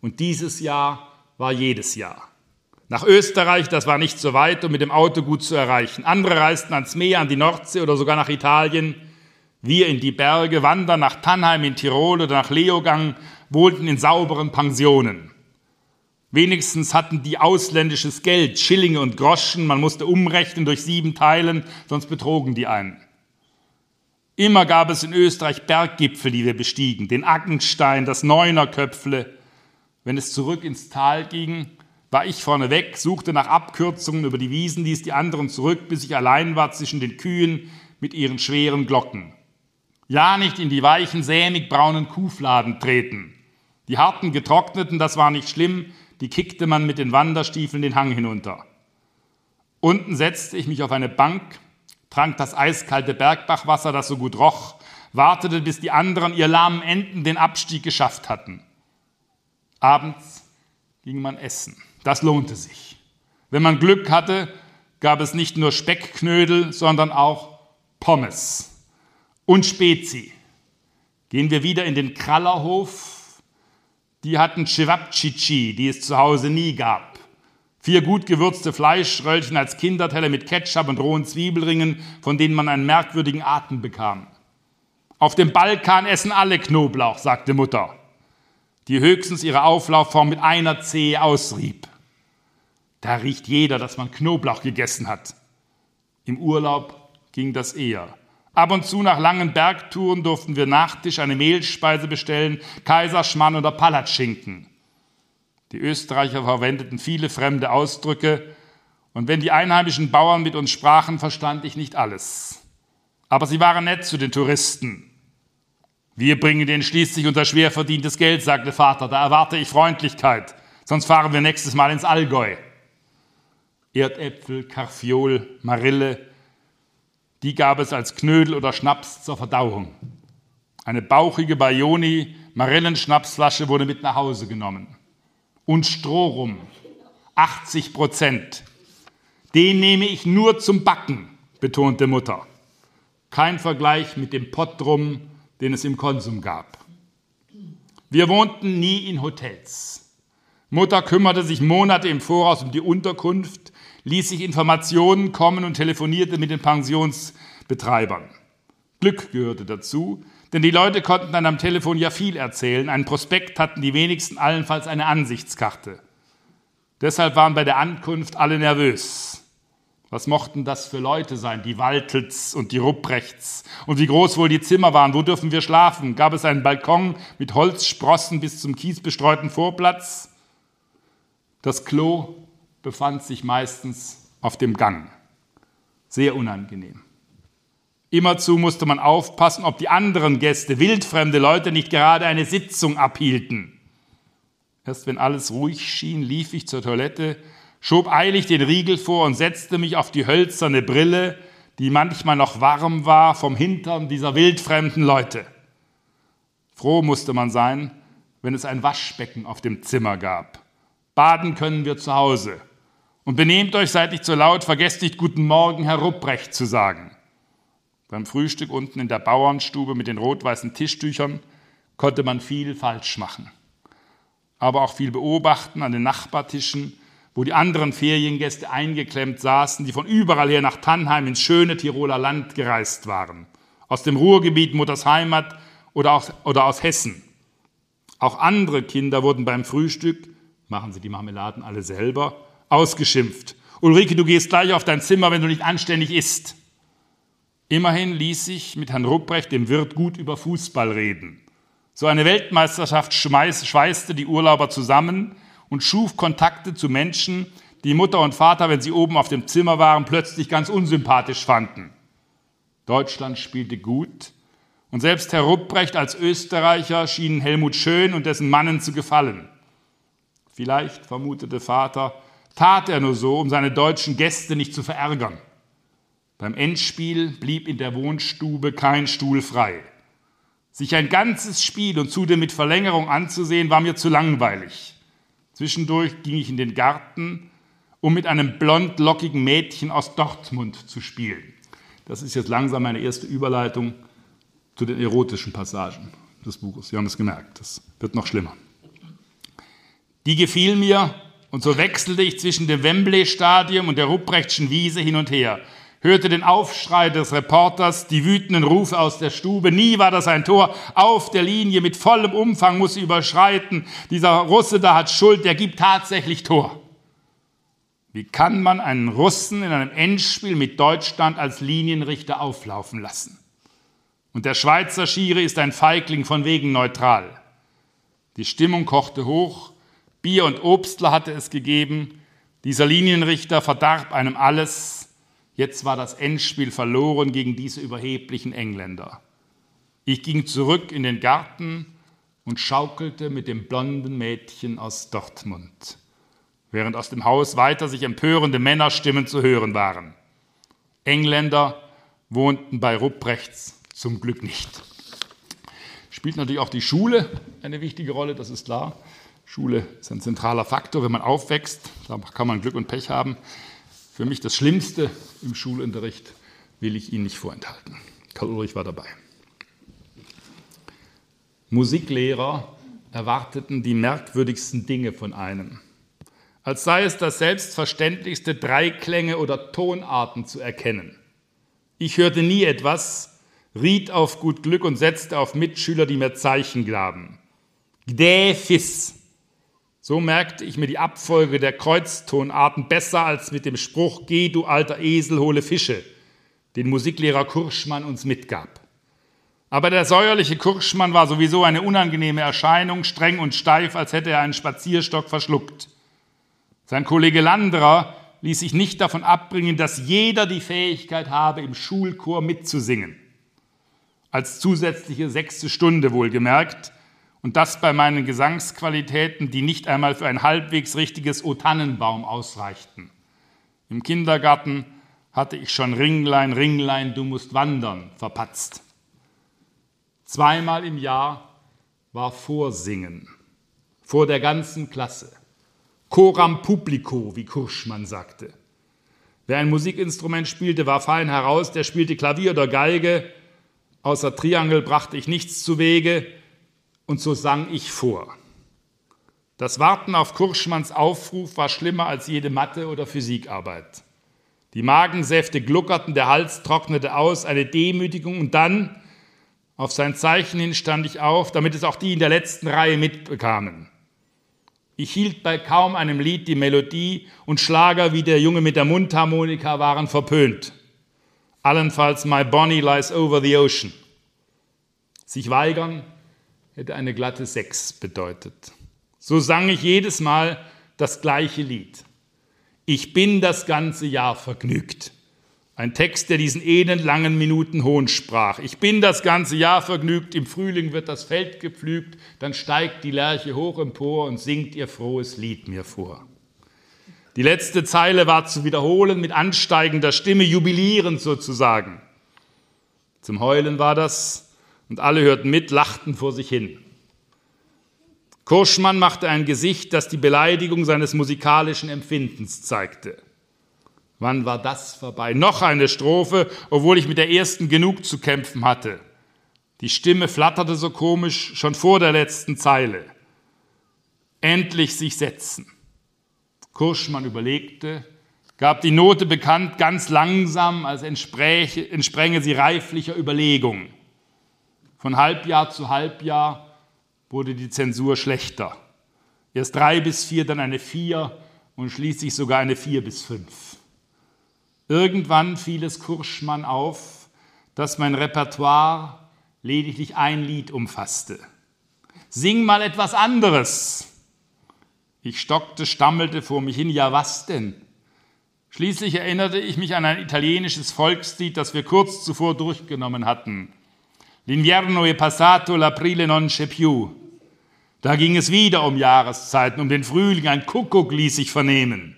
Und dieses Jahr war jedes Jahr. Nach Österreich, das war nicht so weit und mit dem Auto gut zu erreichen. Andere reisten ans Meer, an die Nordsee oder sogar nach Italien. Wir in die Berge, wandern nach Tannheim in Tirol oder nach Leogang, wohnten in sauberen Pensionen. Wenigstens hatten die ausländisches Geld, Schillinge und Groschen, man musste umrechnen durch sieben Teilen, sonst betrogen die einen. Immer gab es in Österreich Berggipfel, die wir bestiegen, den Ackenstein, das Neunerköpfle. Wenn es zurück ins Tal ging, war ich vorneweg, suchte nach Abkürzungen über die Wiesen, ließ die anderen zurück, bis ich allein war zwischen den Kühen mit ihren schweren Glocken. Ja, nicht in die weichen, sämig braunen Kuhfladen treten. Die harten, getrockneten, das war nicht schlimm, die kickte man mit den Wanderstiefeln den Hang hinunter. Unten setzte ich mich auf eine Bank, trank das eiskalte Bergbachwasser, das so gut roch, wartete, bis die anderen ihr lahmen Enden den Abstieg geschafft hatten. Abends ging man essen. Das lohnte sich. Wenn man Glück hatte, gab es nicht nur Speckknödel, sondern auch Pommes und Spezi. Gehen wir wieder in den Krallerhof, die hatten Cevapcici, die es zu Hause nie gab. Vier gut gewürzte Fleischröllchen als Kinderteller mit Ketchup und rohen Zwiebelringen, von denen man einen merkwürdigen Atem bekam. Auf dem Balkan essen alle Knoblauch, sagte Mutter, die höchstens ihre Auflaufform mit einer Zehe ausrieb. Da riecht jeder, dass man Knoblauch gegessen hat. Im Urlaub ging das eher. Ab und zu nach langen Bergtouren durften wir Nachtisch eine Mehlspeise bestellen, Kaiserschmarrn oder Palatschinken. Die Österreicher verwendeten viele fremde Ausdrücke, und wenn die einheimischen Bauern mit uns sprachen, verstand ich nicht alles. Aber sie waren nett zu den Touristen. Wir bringen denen schließlich unser schwer verdientes Geld, sagte Vater, da erwarte ich Freundlichkeit, sonst fahren wir nächstes Mal ins Allgäu. Erdäpfel, Karfiol, Marille, die gab es als Knödel oder Schnaps zur Verdauung. Eine bauchige Bayoni Marillenschnapsflasche wurde mit nach Hause genommen. Und Strohrum, 80 Prozent. Den nehme ich nur zum Backen, betonte Mutter. Kein Vergleich mit dem Pottrum, den es im Konsum gab. Wir wohnten nie in Hotels. Mutter kümmerte sich Monate im Voraus um die Unterkunft, ließ sich Informationen kommen und telefonierte mit den Pensionsbetreibern. Glück gehörte dazu, denn die Leute konnten dann am Telefon ja viel erzählen. Ein Prospekt hatten die wenigsten allenfalls eine Ansichtskarte. Deshalb waren bei der Ankunft alle nervös. Was mochten das für Leute sein, die Waltels und die Rupprechts? Und wie groß wohl die Zimmer waren? Wo dürfen wir schlafen? Gab es einen Balkon mit Holzsprossen bis zum kiesbestreuten Vorplatz? Das Klo befand sich meistens auf dem Gang. Sehr unangenehm. Immerzu musste man aufpassen, ob die anderen Gäste, wildfremde Leute, nicht gerade eine Sitzung abhielten. Erst wenn alles ruhig schien, lief ich zur Toilette, schob eilig den Riegel vor und setzte mich auf die hölzerne Brille, die manchmal noch warm war vom Hintern dieser wildfremden Leute. Froh musste man sein, wenn es ein Waschbecken auf dem Zimmer gab. Baden können wir zu Hause. Und benehmt euch, seid nicht so laut, vergesst nicht Guten Morgen, Herr Rupprecht zu sagen. Beim Frühstück unten in der Bauernstube mit den rot-weißen Tischtüchern konnte man viel falsch machen. Aber auch viel beobachten an den Nachbartischen, wo die anderen Feriengäste eingeklemmt saßen, die von überall her nach Tannheim ins schöne Tiroler Land gereist waren. Aus dem Ruhrgebiet, Mutters Heimat oder aus, oder aus Hessen. Auch andere Kinder wurden beim Frühstück machen Sie die Marmeladen alle selber, ausgeschimpft. Ulrike, du gehst gleich auf dein Zimmer, wenn du nicht anständig isst. Immerhin ließ sich mit Herrn Rupprecht, dem Wirt, gut über Fußball reden. So eine Weltmeisterschaft schweißte die Urlauber zusammen und schuf Kontakte zu Menschen, die Mutter und Vater, wenn sie oben auf dem Zimmer waren, plötzlich ganz unsympathisch fanden. Deutschland spielte gut und selbst Herr Rupprecht als Österreicher schien Helmut Schön und dessen Mannen zu gefallen. Vielleicht, vermutete Vater, tat er nur so, um seine deutschen Gäste nicht zu verärgern. Beim Endspiel blieb in der Wohnstube kein Stuhl frei. Sich ein ganzes Spiel und zudem mit Verlängerung anzusehen, war mir zu langweilig. Zwischendurch ging ich in den Garten, um mit einem blond-lockigen Mädchen aus Dortmund zu spielen. Das ist jetzt langsam meine erste Überleitung zu den erotischen Passagen des Buches. Sie haben es gemerkt, das wird noch schlimmer. Die gefiel mir und so wechselte ich zwischen dem Wembley-Stadion und der Rupprechtschen Wiese hin und her, hörte den Aufschrei des Reporters, die wütenden Rufe aus der Stube. Nie war das ein Tor. Auf der Linie mit vollem Umfang muss sie überschreiten. Dieser Russe da hat Schuld, der gibt tatsächlich Tor. Wie kann man einen Russen in einem Endspiel mit Deutschland als Linienrichter auflaufen lassen? Und der Schweizer Schiri ist ein Feigling von wegen neutral. Die Stimmung kochte hoch. Bier und Obstler hatte es gegeben. Dieser Linienrichter verdarb einem alles. Jetzt war das Endspiel verloren gegen diese überheblichen Engländer. Ich ging zurück in den Garten und schaukelte mit dem blonden Mädchen aus Dortmund, während aus dem Haus weiter sich empörende Männerstimmen zu hören waren. Engländer wohnten bei Rupprechts zum Glück nicht. Spielt natürlich auch die Schule eine wichtige Rolle, das ist klar. Schule ist ein zentraler Faktor, wenn man aufwächst. Da kann man Glück und Pech haben. Für mich das Schlimmste im Schulunterricht will ich Ihnen nicht vorenthalten. Karl Ulrich war dabei. Musiklehrer erwarteten die merkwürdigsten Dinge von einem. Als sei es das Selbstverständlichste, Dreiklänge oder Tonarten zu erkennen. Ich hörte nie etwas, riet auf gut Glück und setzte auf Mitschüler, die mir Zeichen gaben. Gdäfis, so merkte ich mir die Abfolge der Kreuztonarten besser als mit dem Spruch Geh, du alter Esel, hole Fische, den Musiklehrer Kurschmann uns mitgab. Aber der säuerliche Kurschmann war sowieso eine unangenehme Erscheinung, streng und steif, als hätte er einen Spazierstock verschluckt. Sein Kollege Landerer ließ sich nicht davon abbringen, dass jeder die Fähigkeit habe, im Schulchor mitzusingen. Als zusätzliche sechste Stunde wohlgemerkt, und das bei meinen Gesangsqualitäten, die nicht einmal für ein halbwegs richtiges O Tannenbaum ausreichten. Im Kindergarten hatte ich schon Ringlein, Ringlein, du musst wandern verpatzt. Zweimal im Jahr war Vorsingen, vor der ganzen Klasse. Coram publico, wie Kurschmann sagte. Wer ein Musikinstrument spielte, war fein heraus, der spielte Klavier oder Geige. Außer Triangel brachte ich nichts zu Wege, und so sang ich vor. Das Warten auf Kurschmanns Aufruf war schlimmer als jede Mathe- oder Physikarbeit. Die Magensäfte gluckerten, der Hals trocknete aus, eine Demütigung und dann, auf sein Zeichen hin stand ich auf, damit es auch die in der letzten Reihe mitbekamen. Ich hielt bei kaum einem Lied die Melodie und Schlager wie der Junge mit der Mundharmonika waren verpönt. Allenfalls My Bonnie Lies Over the Ocean. Sich weigern hätte eine glatte Sechs bedeutet. So sang ich jedes Mal das gleiche Lied. Ich bin das ganze Jahr vergnügt. Ein Text, der diesen elendlangen Minuten Hohn sprach. Ich bin das ganze Jahr vergnügt, im Frühling wird das Feld gepflügt, dann steigt die Lerche hoch empor und singt ihr frohes Lied mir vor. Die letzte Zeile war zu wiederholen mit ansteigender Stimme, jubilierend sozusagen. Zum Heulen war das, und alle hörten mit, lachten vor sich hin. Kurschmann machte ein Gesicht, das die Beleidigung seines musikalischen Empfindens zeigte. Wann war das vorbei? Noch eine Strophe, obwohl ich mit der ersten genug zu kämpfen hatte. Die Stimme flatterte so komisch schon vor der letzten Zeile. Endlich sich setzen. Kurschmann überlegte, gab die Note bekannt, ganz langsam, als entspränge sie reiflicher Überlegung. Von Halbjahr zu Halbjahr wurde die Zensur schlechter. Erst drei bis vier, dann eine vier und schließlich sogar eine vier bis fünf. Irgendwann fiel es Kurschmann auf, dass mein Repertoire lediglich ein Lied umfasste. Sing mal etwas anderes. Ich stockte, stammelte vor mich hin, ja was denn? Schließlich erinnerte ich mich an ein italienisches Volkslied, das wir kurz zuvor durchgenommen hatten. L'inverno è passato, l'aprile non c'è più. Da ging es wieder um Jahreszeiten, um den Frühling, ein Kuckuck ließ sich vernehmen.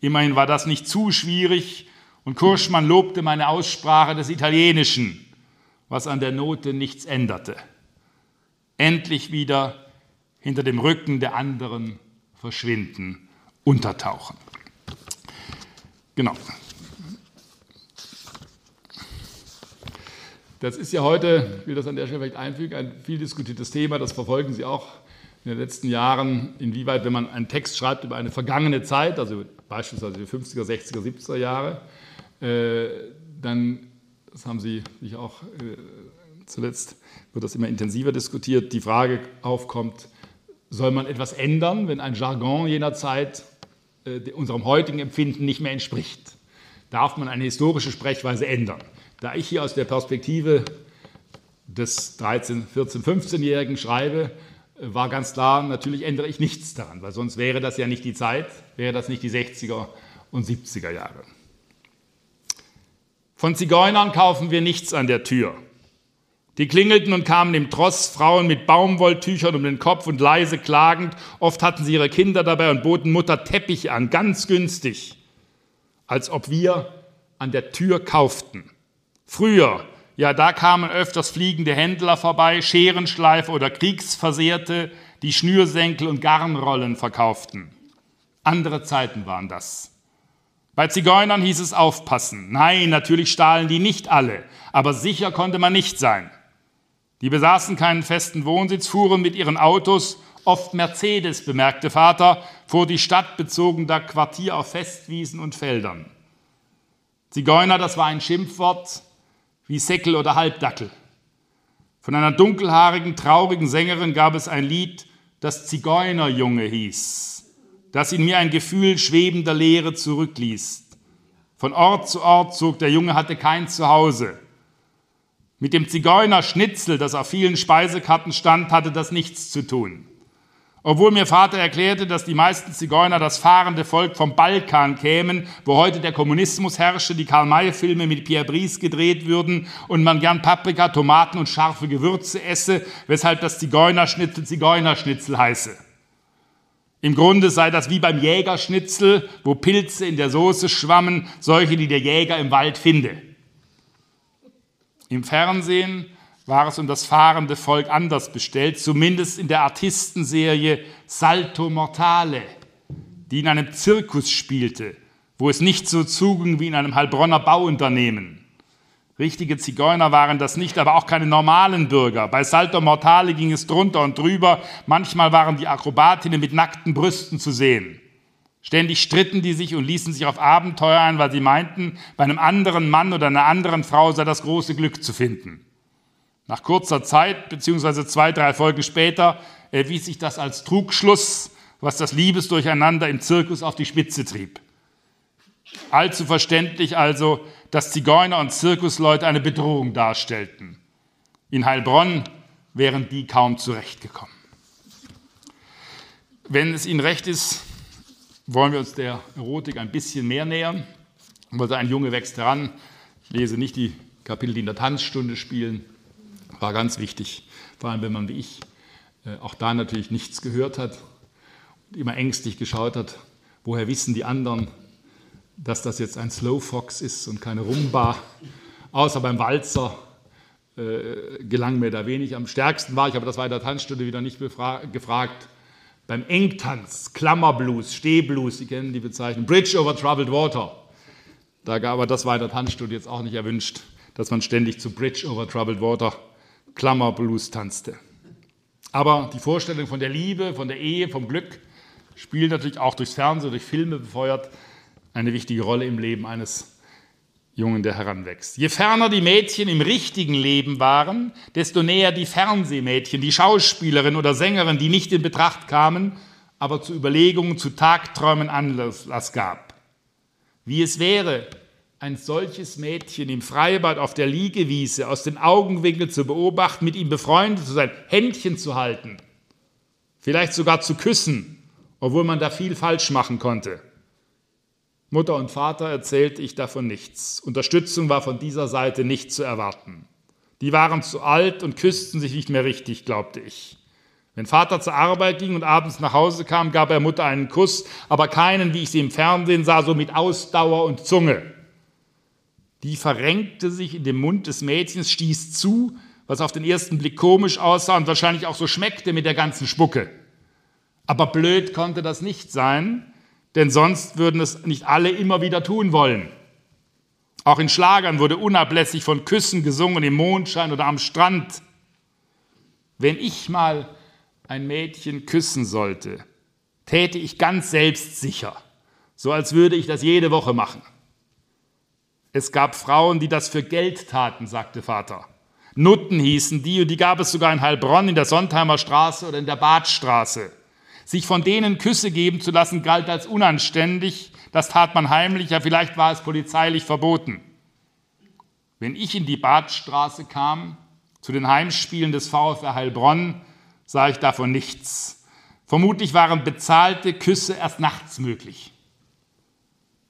Immerhin war das nicht zu schwierig und Kurschmann lobte meine Aussprache des Italienischen, was an der Note nichts änderte. Endlich wieder hinter dem Rücken der anderen verschwinden, untertauchen. Genau. Das ist ja heute, ich will das an der Stelle vielleicht einfügen, ein viel diskutiertes Thema, das verfolgen Sie auch in den letzten Jahren, inwieweit, wenn man einen Text schreibt über eine vergangene Zeit, also beispielsweise die 50er, 60er, 70er Jahre, äh, dann, das haben Sie sich auch äh, zuletzt, wird das immer intensiver diskutiert, die Frage aufkommt, soll man etwas ändern, wenn ein Jargon jener Zeit äh, unserem heutigen Empfinden nicht mehr entspricht? Darf man eine historische Sprechweise ändern? Da ich hier aus der Perspektive des 13-, 14-, 15-Jährigen schreibe, war ganz klar, natürlich ändere ich nichts daran, weil sonst wäre das ja nicht die Zeit, wäre das nicht die 60er und 70er Jahre. Von Zigeunern kaufen wir nichts an der Tür. Die klingelten und kamen im Tross, Frauen mit Baumwolltüchern um den Kopf und leise klagend. Oft hatten sie ihre Kinder dabei und boten Mutter Teppiche an, ganz günstig, als ob wir an der Tür kauften. Früher, ja, da kamen öfters fliegende Händler vorbei, Scherenschleife oder Kriegsversehrte, die Schnürsenkel und Garnrollen verkauften. Andere Zeiten waren das. Bei Zigeunern hieß es aufpassen. Nein, natürlich stahlen die nicht alle, aber sicher konnte man nicht sein. Die besaßen keinen festen Wohnsitz, fuhren mit ihren Autos, oft Mercedes, bemerkte Vater, vor die Stadt, bezogen da Quartier auf Festwiesen und Feldern. Zigeuner, das war ein Schimpfwort, wie Säckel oder Halbdackel. Von einer dunkelhaarigen, traurigen Sängerin gab es ein Lied, das Zigeunerjunge hieß, das in mir ein Gefühl schwebender Leere zurückließ. Von Ort zu Ort zog der Junge, hatte kein Zuhause. Mit dem Zigeunerschnitzel, das auf vielen Speisekarten stand, hatte das nichts zu tun. Obwohl mir Vater erklärte, dass die meisten Zigeuner das fahrende Volk vom Balkan kämen, wo heute der Kommunismus herrsche, die Karl-May-Filme mit Pierre Brice gedreht würden und man gern Paprika, Tomaten und scharfe Gewürze esse, weshalb das Zigeunerschnitzel Zigeunerschnitzel heiße. Im Grunde sei das wie beim Jägerschnitzel, wo Pilze in der Soße schwammen, solche, die der Jäger im Wald finde. Im Fernsehen war es um das fahrende Volk anders bestellt, zumindest in der Artistenserie Salto Mortale, die in einem Zirkus spielte, wo es nicht so zuging wie in einem Heilbronner Bauunternehmen. Richtige Zigeuner waren das nicht, aber auch keine normalen Bürger. Bei Salto Mortale ging es drunter und drüber. Manchmal waren die Akrobatinnen mit nackten Brüsten zu sehen. Ständig stritten die sich und ließen sich auf Abenteuer ein, weil sie meinten, bei einem anderen Mann oder einer anderen Frau sei das große Glück zu finden. Nach kurzer Zeit, beziehungsweise zwei, drei Folgen später, erwies sich das als Trugschluss, was das Liebesdurcheinander im Zirkus auf die Spitze trieb. Allzu verständlich also, dass Zigeuner und Zirkusleute eine Bedrohung darstellten. In Heilbronn wären die kaum zurechtgekommen. Wenn es Ihnen recht ist, wollen wir uns der Erotik ein bisschen mehr nähern. Ein Junge wächst heran. Ich lese nicht die Kapitel, die in der Tanzstunde spielen. War ganz wichtig, vor allem wenn man wie ich äh, auch da natürlich nichts gehört hat und immer ängstlich geschaut hat, woher wissen die anderen, dass das jetzt ein Slow Fox ist und keine Rumba. Außer beim Walzer äh, gelang mir da wenig. Am stärksten war ich, aber das war in der Tanzstunde wieder nicht gefragt, beim Engtanz, Klammerblues, Stehblues, Sie kennen die Bezeichnung, Bridge over Troubled Water. Da aber das war in der Tanzstunde jetzt auch nicht erwünscht, dass man ständig zu Bridge over Troubled Water, Klammerblues tanzte. Aber die Vorstellung von der Liebe, von der Ehe, vom Glück spielt natürlich auch durchs Fernsehen, durch Filme befeuert eine wichtige Rolle im Leben eines Jungen, der heranwächst. Je ferner die Mädchen im richtigen Leben waren, desto näher die Fernsehmädchen, die Schauspielerin oder Sängerin, die nicht in Betracht kamen, aber zu Überlegungen, zu Tagträumen Anlass gab. Wie es wäre, ein solches Mädchen im Freibad auf der Liegewiese aus dem Augenwinkel zu beobachten, mit ihm befreundet zu sein, Händchen zu halten, vielleicht sogar zu küssen, obwohl man da viel falsch machen konnte. Mutter und Vater erzählte ich davon nichts. Unterstützung war von dieser Seite nicht zu erwarten. Die waren zu alt und küssten sich nicht mehr richtig, glaubte ich. Wenn Vater zur Arbeit ging und abends nach Hause kam, gab er Mutter einen Kuss, aber keinen, wie ich sie im Fernsehen sah, so mit Ausdauer und Zunge. Die verrenkte sich in dem Mund des Mädchens, stieß zu, was auf den ersten Blick komisch aussah und wahrscheinlich auch so schmeckte mit der ganzen Spucke. Aber blöd konnte das nicht sein, denn sonst würden es nicht alle immer wieder tun wollen. Auch in Schlagern wurde unablässig von Küssen gesungen im Mondschein oder am Strand. Wenn ich mal ein Mädchen küssen sollte, täte ich ganz selbstsicher, so als würde ich das jede Woche machen. Es gab Frauen, die das für Geld taten, sagte Vater. Nutten hießen die und die gab es sogar in Heilbronn in der Sontheimer Straße oder in der Badstraße. Sich von denen Küsse geben zu lassen, galt als unanständig. Das tat man heimlich, ja vielleicht war es polizeilich verboten. Wenn ich in die Badstraße kam, zu den Heimspielen des VfR Heilbronn, sah ich davon nichts. Vermutlich waren bezahlte Küsse erst nachts möglich.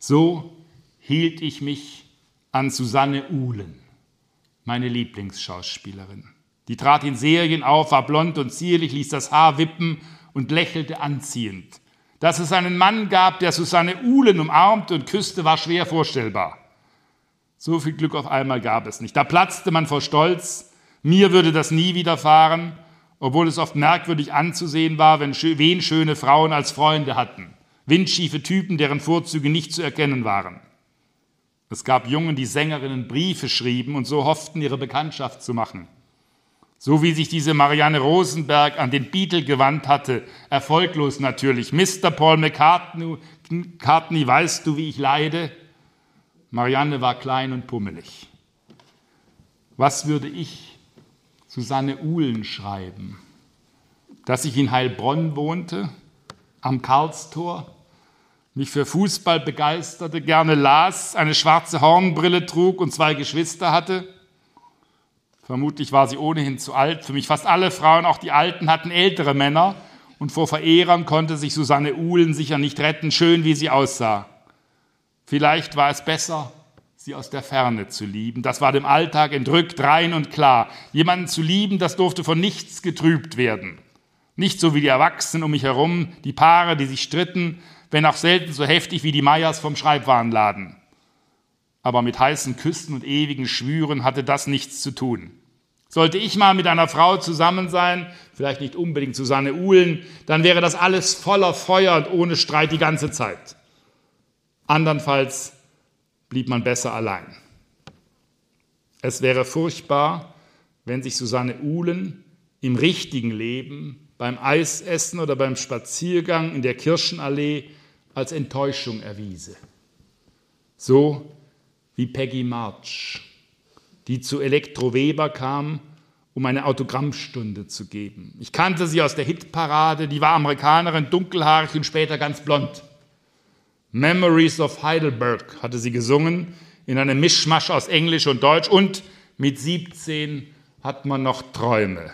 So hielt ich mich an Susanne Uhlen, meine Lieblingsschauspielerin. Die trat in Serien auf, war blond und zierlich, ließ das Haar wippen und lächelte anziehend. Dass es einen Mann gab, der Susanne Uhlen umarmte und küsste, war schwer vorstellbar. So viel Glück auf einmal gab es nicht. Da platzte man vor Stolz. Mir würde das nie widerfahren, obwohl es oft merkwürdig anzusehen war, wenn wen schöne Frauen als Freunde hatten. Windschiefe Typen, deren Vorzüge nicht zu erkennen waren. Es gab Jungen, die Sängerinnen Briefe schrieben und so hofften, ihre Bekanntschaft zu machen. So wie sich diese Marianne Rosenberg an den Beatle gewandt hatte, erfolglos natürlich. Mr. Paul McCartney, weißt du, wie ich leide? Marianne war klein und pummelig. Was würde ich Susanne Uhlen schreiben? Dass ich in Heilbronn wohnte, am Karlstor, mich für Fußball begeisterte, gerne las, eine schwarze Hornbrille trug und zwei Geschwister hatte? Vermutlich war sie ohnehin zu alt. Für mich fast alle Frauen, auch die Alten, hatten ältere Männer. Und vor Verehrern konnte sich Susanne Uhlen sicher nicht retten, schön wie sie aussah. Vielleicht war es besser, sie aus der Ferne zu lieben. Das war dem Alltag entrückt, rein und klar. Jemanden zu lieben, das durfte von nichts getrübt werden. Nicht so wie die Erwachsenen um mich herum, die Paare, die sich stritten, wenn auch selten so heftig wie die Meyers vom Schreibwarenladen aber mit heißen Küssen und ewigen Schwüren hatte das nichts zu tun. Sollte ich mal mit einer Frau zusammen sein, vielleicht nicht unbedingt Susanne Uhlen, dann wäre das alles voller Feuer und ohne Streit die ganze Zeit. Andernfalls blieb man besser allein. Es wäre furchtbar, wenn sich Susanne Uhlen im richtigen Leben, beim Eisessen oder beim Spaziergang in der Kirchenallee als Enttäuschung erwiese. So wie Peggy March, die zu Elektro Weber kam um eine Autogrammstunde zu geben. Ich kannte sie aus der Hitparade, die war Amerikanerin, dunkelhaarig und später ganz blond. Memories of Heidelberg hatte sie gesungen, in einem Mischmasch aus Englisch und Deutsch und mit 17 hat man noch Träume.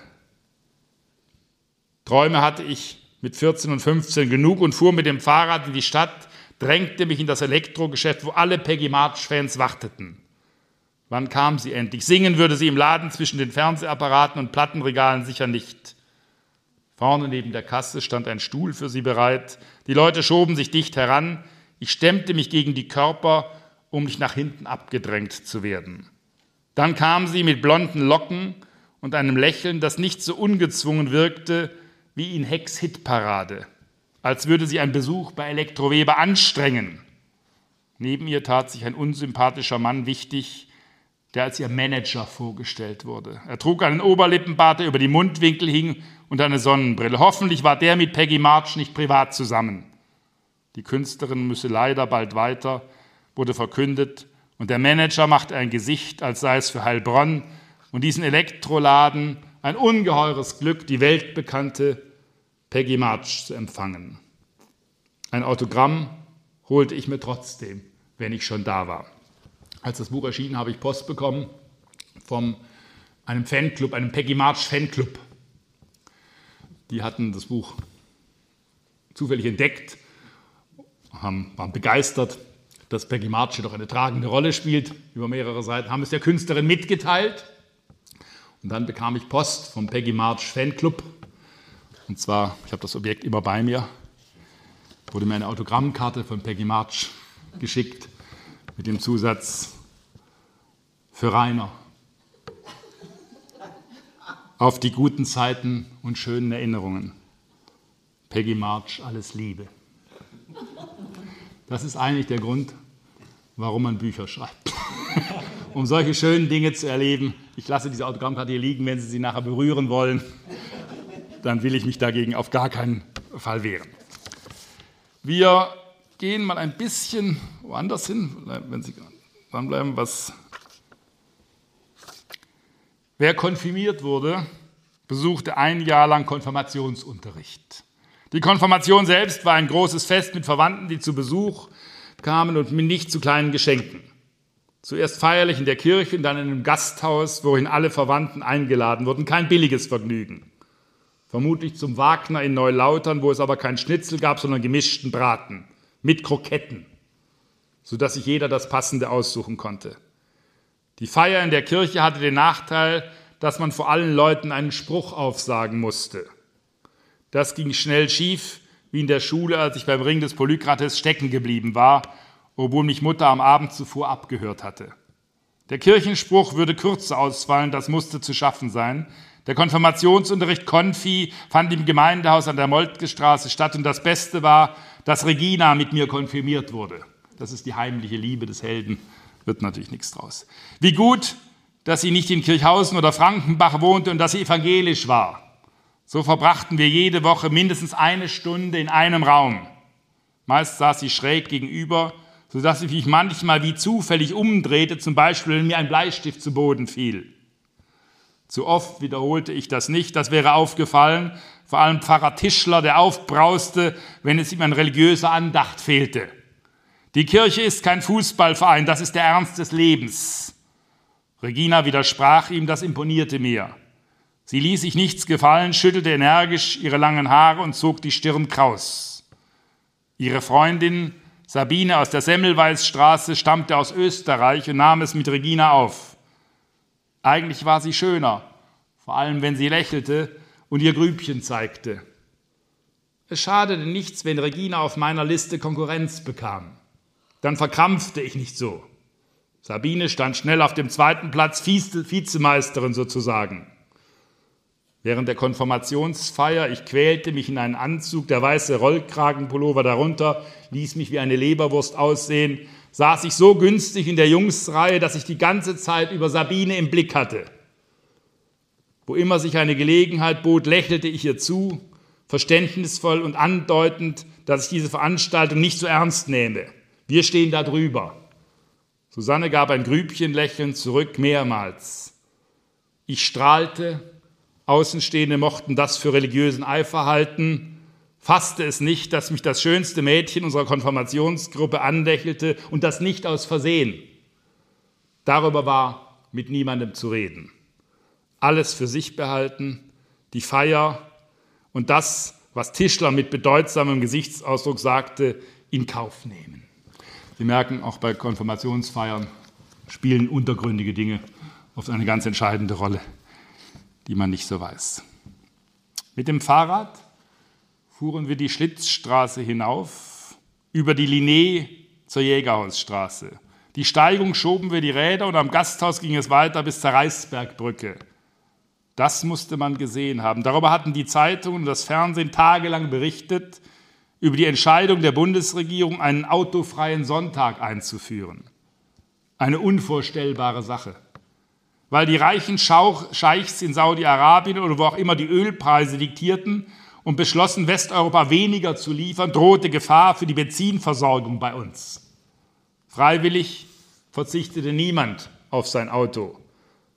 Träume hatte ich mit 14 und 15 genug und fuhr mit dem Fahrrad in die Stadt, drängte mich in das Elektrogeschäft, wo alle Peggy March-Fans warteten. Wann kam sie endlich? Singen würde sie im Laden zwischen den Fernsehapparaten und Plattenregalen sicher nicht. Vorne neben der Kasse stand ein Stuhl für sie bereit. Die Leute schoben sich dicht heran. Ich stemmte mich gegen die Körper, um nicht nach hinten abgedrängt zu werden. Dann kam sie mit blonden Locken und einem Lächeln, das nicht so ungezwungen wirkte wie in Hecks Hitparade, als würde sie einen Besuch bei Elektroweber anstrengen. Neben ihr tat sich ein unsympathischer Mann wichtig, der als ihr Manager vorgestellt wurde. Er trug einen Oberlippenbart, der über die Mundwinkel hing und eine Sonnenbrille. Hoffentlich war der mit Peggy March nicht privat zusammen. Die Künstlerin müsse leider bald weiter, wurde verkündet, und der Manager machte ein Gesicht, als sei es für Heilbronn und diesen Elektroladen ein ungeheures Glück, die weltbekannte Peggy March zu empfangen. Ein Autogramm holte ich mir trotzdem, wenn ich schon da war. Als das Buch erschien, habe ich Post bekommen von einem Fanclub, einem Peggy March Fanclub. Die hatten das Buch zufällig entdeckt, haben, waren begeistert, dass Peggy March doch eine tragende Rolle spielt über mehrere Seiten, haben es der Künstlerin mitgeteilt. Und dann bekam ich Post vom Peggy March Fanclub. Und zwar, ich habe das Objekt immer bei mir, wurde mir eine Autogrammkarte von Peggy March geschickt mit dem Zusatz für Rainer. Auf die guten Zeiten und schönen Erinnerungen. Peggy March, alles Liebe. Das ist eigentlich der Grund, warum man Bücher schreibt. um solche schönen Dinge zu erleben. Ich lasse diese Autogrammkarte hier liegen, wenn Sie sie nachher berühren wollen. Dann will ich mich dagegen auf gar keinen Fall wehren. Wir gehen mal ein bisschen woanders hin, wenn Sie dranbleiben, was. Wer konfirmiert wurde, besuchte ein Jahr lang Konfirmationsunterricht. Die Konfirmation selbst war ein großes Fest mit Verwandten, die zu Besuch kamen und mit nicht zu kleinen Geschenken. Zuerst feierlich in der Kirche und dann in einem Gasthaus, worin alle Verwandten eingeladen wurden. Kein billiges Vergnügen. Vermutlich zum Wagner in Neulautern, wo es aber kein Schnitzel gab, sondern gemischten Braten mit Kroketten, sodass sich jeder das Passende aussuchen konnte. Die Feier in der Kirche hatte den Nachteil, dass man vor allen Leuten einen Spruch aufsagen musste. Das ging schnell schief, wie in der Schule, als ich beim Ring des Polykrates stecken geblieben war, obwohl mich Mutter am Abend zuvor abgehört hatte. Der Kirchenspruch würde kürzer ausfallen, das musste zu schaffen sein. Der Konfirmationsunterricht Konfi fand im Gemeindehaus an der Moltke Straße statt und das Beste war, dass Regina mit mir konfirmiert wurde. Das ist die heimliche Liebe des Helden, wird natürlich nichts draus. Wie gut, dass sie nicht in Kirchhausen oder Frankenbach wohnte und dass sie evangelisch war. So verbrachten wir jede Woche mindestens eine Stunde in einem Raum. Meist saß sie schräg gegenüber, sodass ich mich manchmal wie zufällig umdrehte, zum Beispiel wenn mir ein Bleistift zu Boden fiel. Zu oft wiederholte ich das nicht, das wäre aufgefallen, vor allem Pfarrer Tischler, der aufbrauste, wenn es ihm an religiöser Andacht fehlte. Die Kirche ist kein Fußballverein, das ist der Ernst des Lebens. Regina widersprach ihm, das imponierte mir. Sie ließ sich nichts gefallen, schüttelte energisch ihre langen Haare und zog die Stirn kraus. Ihre Freundin Sabine aus der Semmelweisstraße stammte aus Österreich und nahm es mit Regina auf. Eigentlich war sie schöner, vor allem wenn sie lächelte und ihr Grübchen zeigte. Es schadete nichts, wenn Regina auf meiner Liste Konkurrenz bekam. Dann verkrampfte ich nicht so. Sabine stand schnell auf dem zweiten Platz, Vizemeisterin sozusagen. Während der Konfirmationsfeier, ich quälte mich in einen Anzug, der weiße Rollkragenpullover darunter ließ mich wie eine Leberwurst aussehen, saß ich so günstig in der Jungsreihe, dass ich die ganze Zeit über Sabine im Blick hatte. Wo immer sich eine Gelegenheit bot, lächelte ich ihr zu, verständnisvoll und andeutend, dass ich diese Veranstaltung nicht so ernst nehme. Wir stehen da drüber. Susanne gab ein Grübchenlächeln zurück mehrmals. Ich strahlte Außenstehende mochten das für religiösen Eifer halten, fasste es nicht, dass mich das schönste Mädchen unserer Konfirmationsgruppe andächelte und das nicht aus Versehen. Darüber war mit niemandem zu reden. Alles für sich behalten, die Feier und das, was Tischler mit bedeutsamem Gesichtsausdruck sagte, in Kauf nehmen. Sie merken, auch bei Konfirmationsfeiern spielen untergründige Dinge oft eine ganz entscheidende Rolle, die man nicht so weiß. Mit dem Fahrrad fuhren wir die Schlitzstraße hinauf, über die Linné zur Jägerhausstraße. Die Steigung schoben wir die Räder und am Gasthaus ging es weiter bis zur Reichsbergbrücke. Das musste man gesehen haben. Darüber hatten die Zeitungen und das Fernsehen tagelang berichtet, über die Entscheidung der Bundesregierung, einen autofreien Sonntag einzuführen. Eine unvorstellbare Sache. Weil die reichen Scheichs in Saudi-Arabien oder wo auch immer die Ölpreise diktierten und beschlossen, Westeuropa weniger zu liefern, drohte Gefahr für die Benzinversorgung bei uns. Freiwillig verzichtete niemand auf sein Auto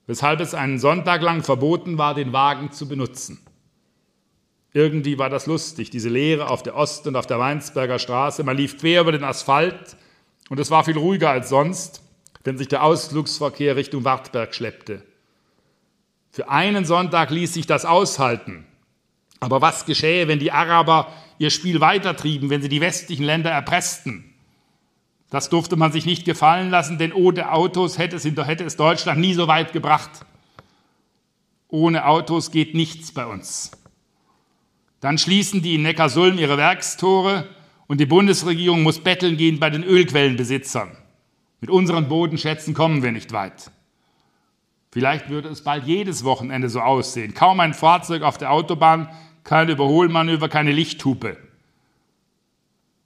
weshalb es einen Sonntag lang verboten war, den Wagen zu benutzen. Irgendwie war das lustig, diese Leere auf der Ost- und auf der Weinsberger Straße. Man lief quer über den Asphalt und es war viel ruhiger als sonst, wenn sich der Ausflugsverkehr Richtung Wartberg schleppte. Für einen Sonntag ließ sich das aushalten. Aber was geschähe, wenn die Araber ihr Spiel weitertrieben, wenn sie die westlichen Länder erpressten? Das durfte man sich nicht gefallen lassen, denn ohne Autos hätte es, hätte es Deutschland nie so weit gebracht. Ohne Autos geht nichts bei uns. Dann schließen die in Neckarsulm ihre Werkstore und die Bundesregierung muss betteln gehen bei den Ölquellenbesitzern. Mit unseren Bodenschätzen kommen wir nicht weit. Vielleicht würde es bald jedes Wochenende so aussehen. Kaum ein Fahrzeug auf der Autobahn, kein Überholmanöver, keine Lichthupe.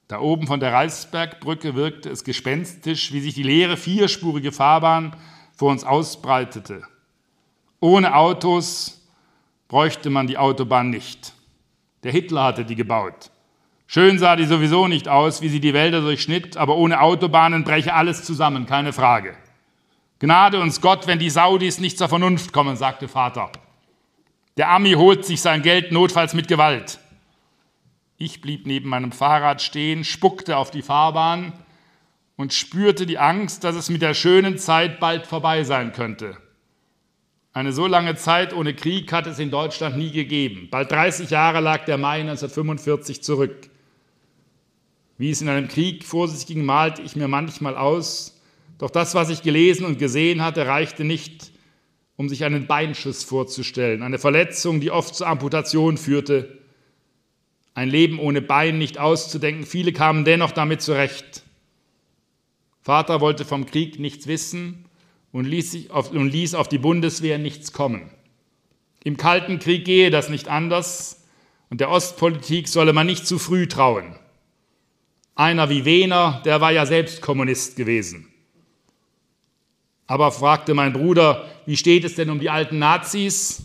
Da oben von der Reichsbergbrücke wirkte es gespenstisch, wie sich die leere vierspurige Fahrbahn vor uns ausbreitete. Ohne Autos bräuchte man die Autobahn nicht. Der Hitler hatte die gebaut. Schön sah die sowieso nicht aus, wie sie die Wälder durchschnitt, aber ohne Autobahnen breche alles zusammen, keine Frage. Gnade uns Gott, wenn die Saudis nicht zur Vernunft kommen, sagte Vater. Der Ami holt sich sein Geld notfalls mit Gewalt. Ich blieb neben meinem Fahrrad stehen, spuckte auf die Fahrbahn und spürte die Angst, dass es mit der schönen Zeit bald vorbei sein könnte. Eine so lange Zeit ohne Krieg hat es in Deutschland nie gegeben. Bald 30 Jahre lag der Mai 1945 zurück. Wie es in einem Krieg vor sich ging, malte ich mir manchmal aus, doch das, was ich gelesen und gesehen hatte, reichte nicht, um sich einen Beinschuss vorzustellen, eine Verletzung, die oft zur Amputation führte, ein Leben ohne Bein nicht auszudenken. Viele kamen dennoch damit zurecht. Vater wollte vom Krieg nichts wissen und ließ, auf, und ließ auf die Bundeswehr nichts kommen. Im Kalten Krieg gehe das nicht anders und der Ostpolitik solle man nicht zu früh trauen. Einer wie Wehner, der war ja selbst Kommunist gewesen. Aber fragte mein Bruder, wie steht es denn um die alten Nazis?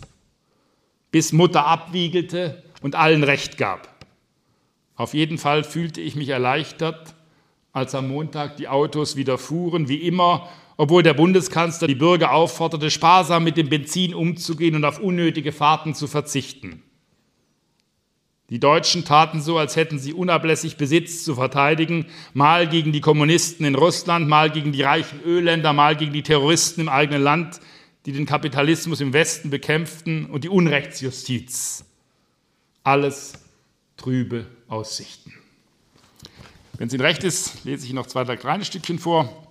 Bis Mutter abwiegelte und allen Recht gab. Auf jeden Fall fühlte ich mich erleichtert, als am Montag die Autos wieder fuhren, wie immer, obwohl der Bundeskanzler die Bürger aufforderte, sparsam mit dem Benzin umzugehen und auf unnötige Fahrten zu verzichten. Die Deutschen taten so, als hätten sie unablässig Besitz zu verteidigen, mal gegen die Kommunisten in Russland, mal gegen die reichen Ölländer, mal gegen die Terroristen im eigenen Land, die den Kapitalismus im Westen bekämpften und die Unrechtsjustiz. Alles trübe Aussichten. Wenn es Ihnen recht ist, lese ich noch zwei, drei kleine Stückchen vor.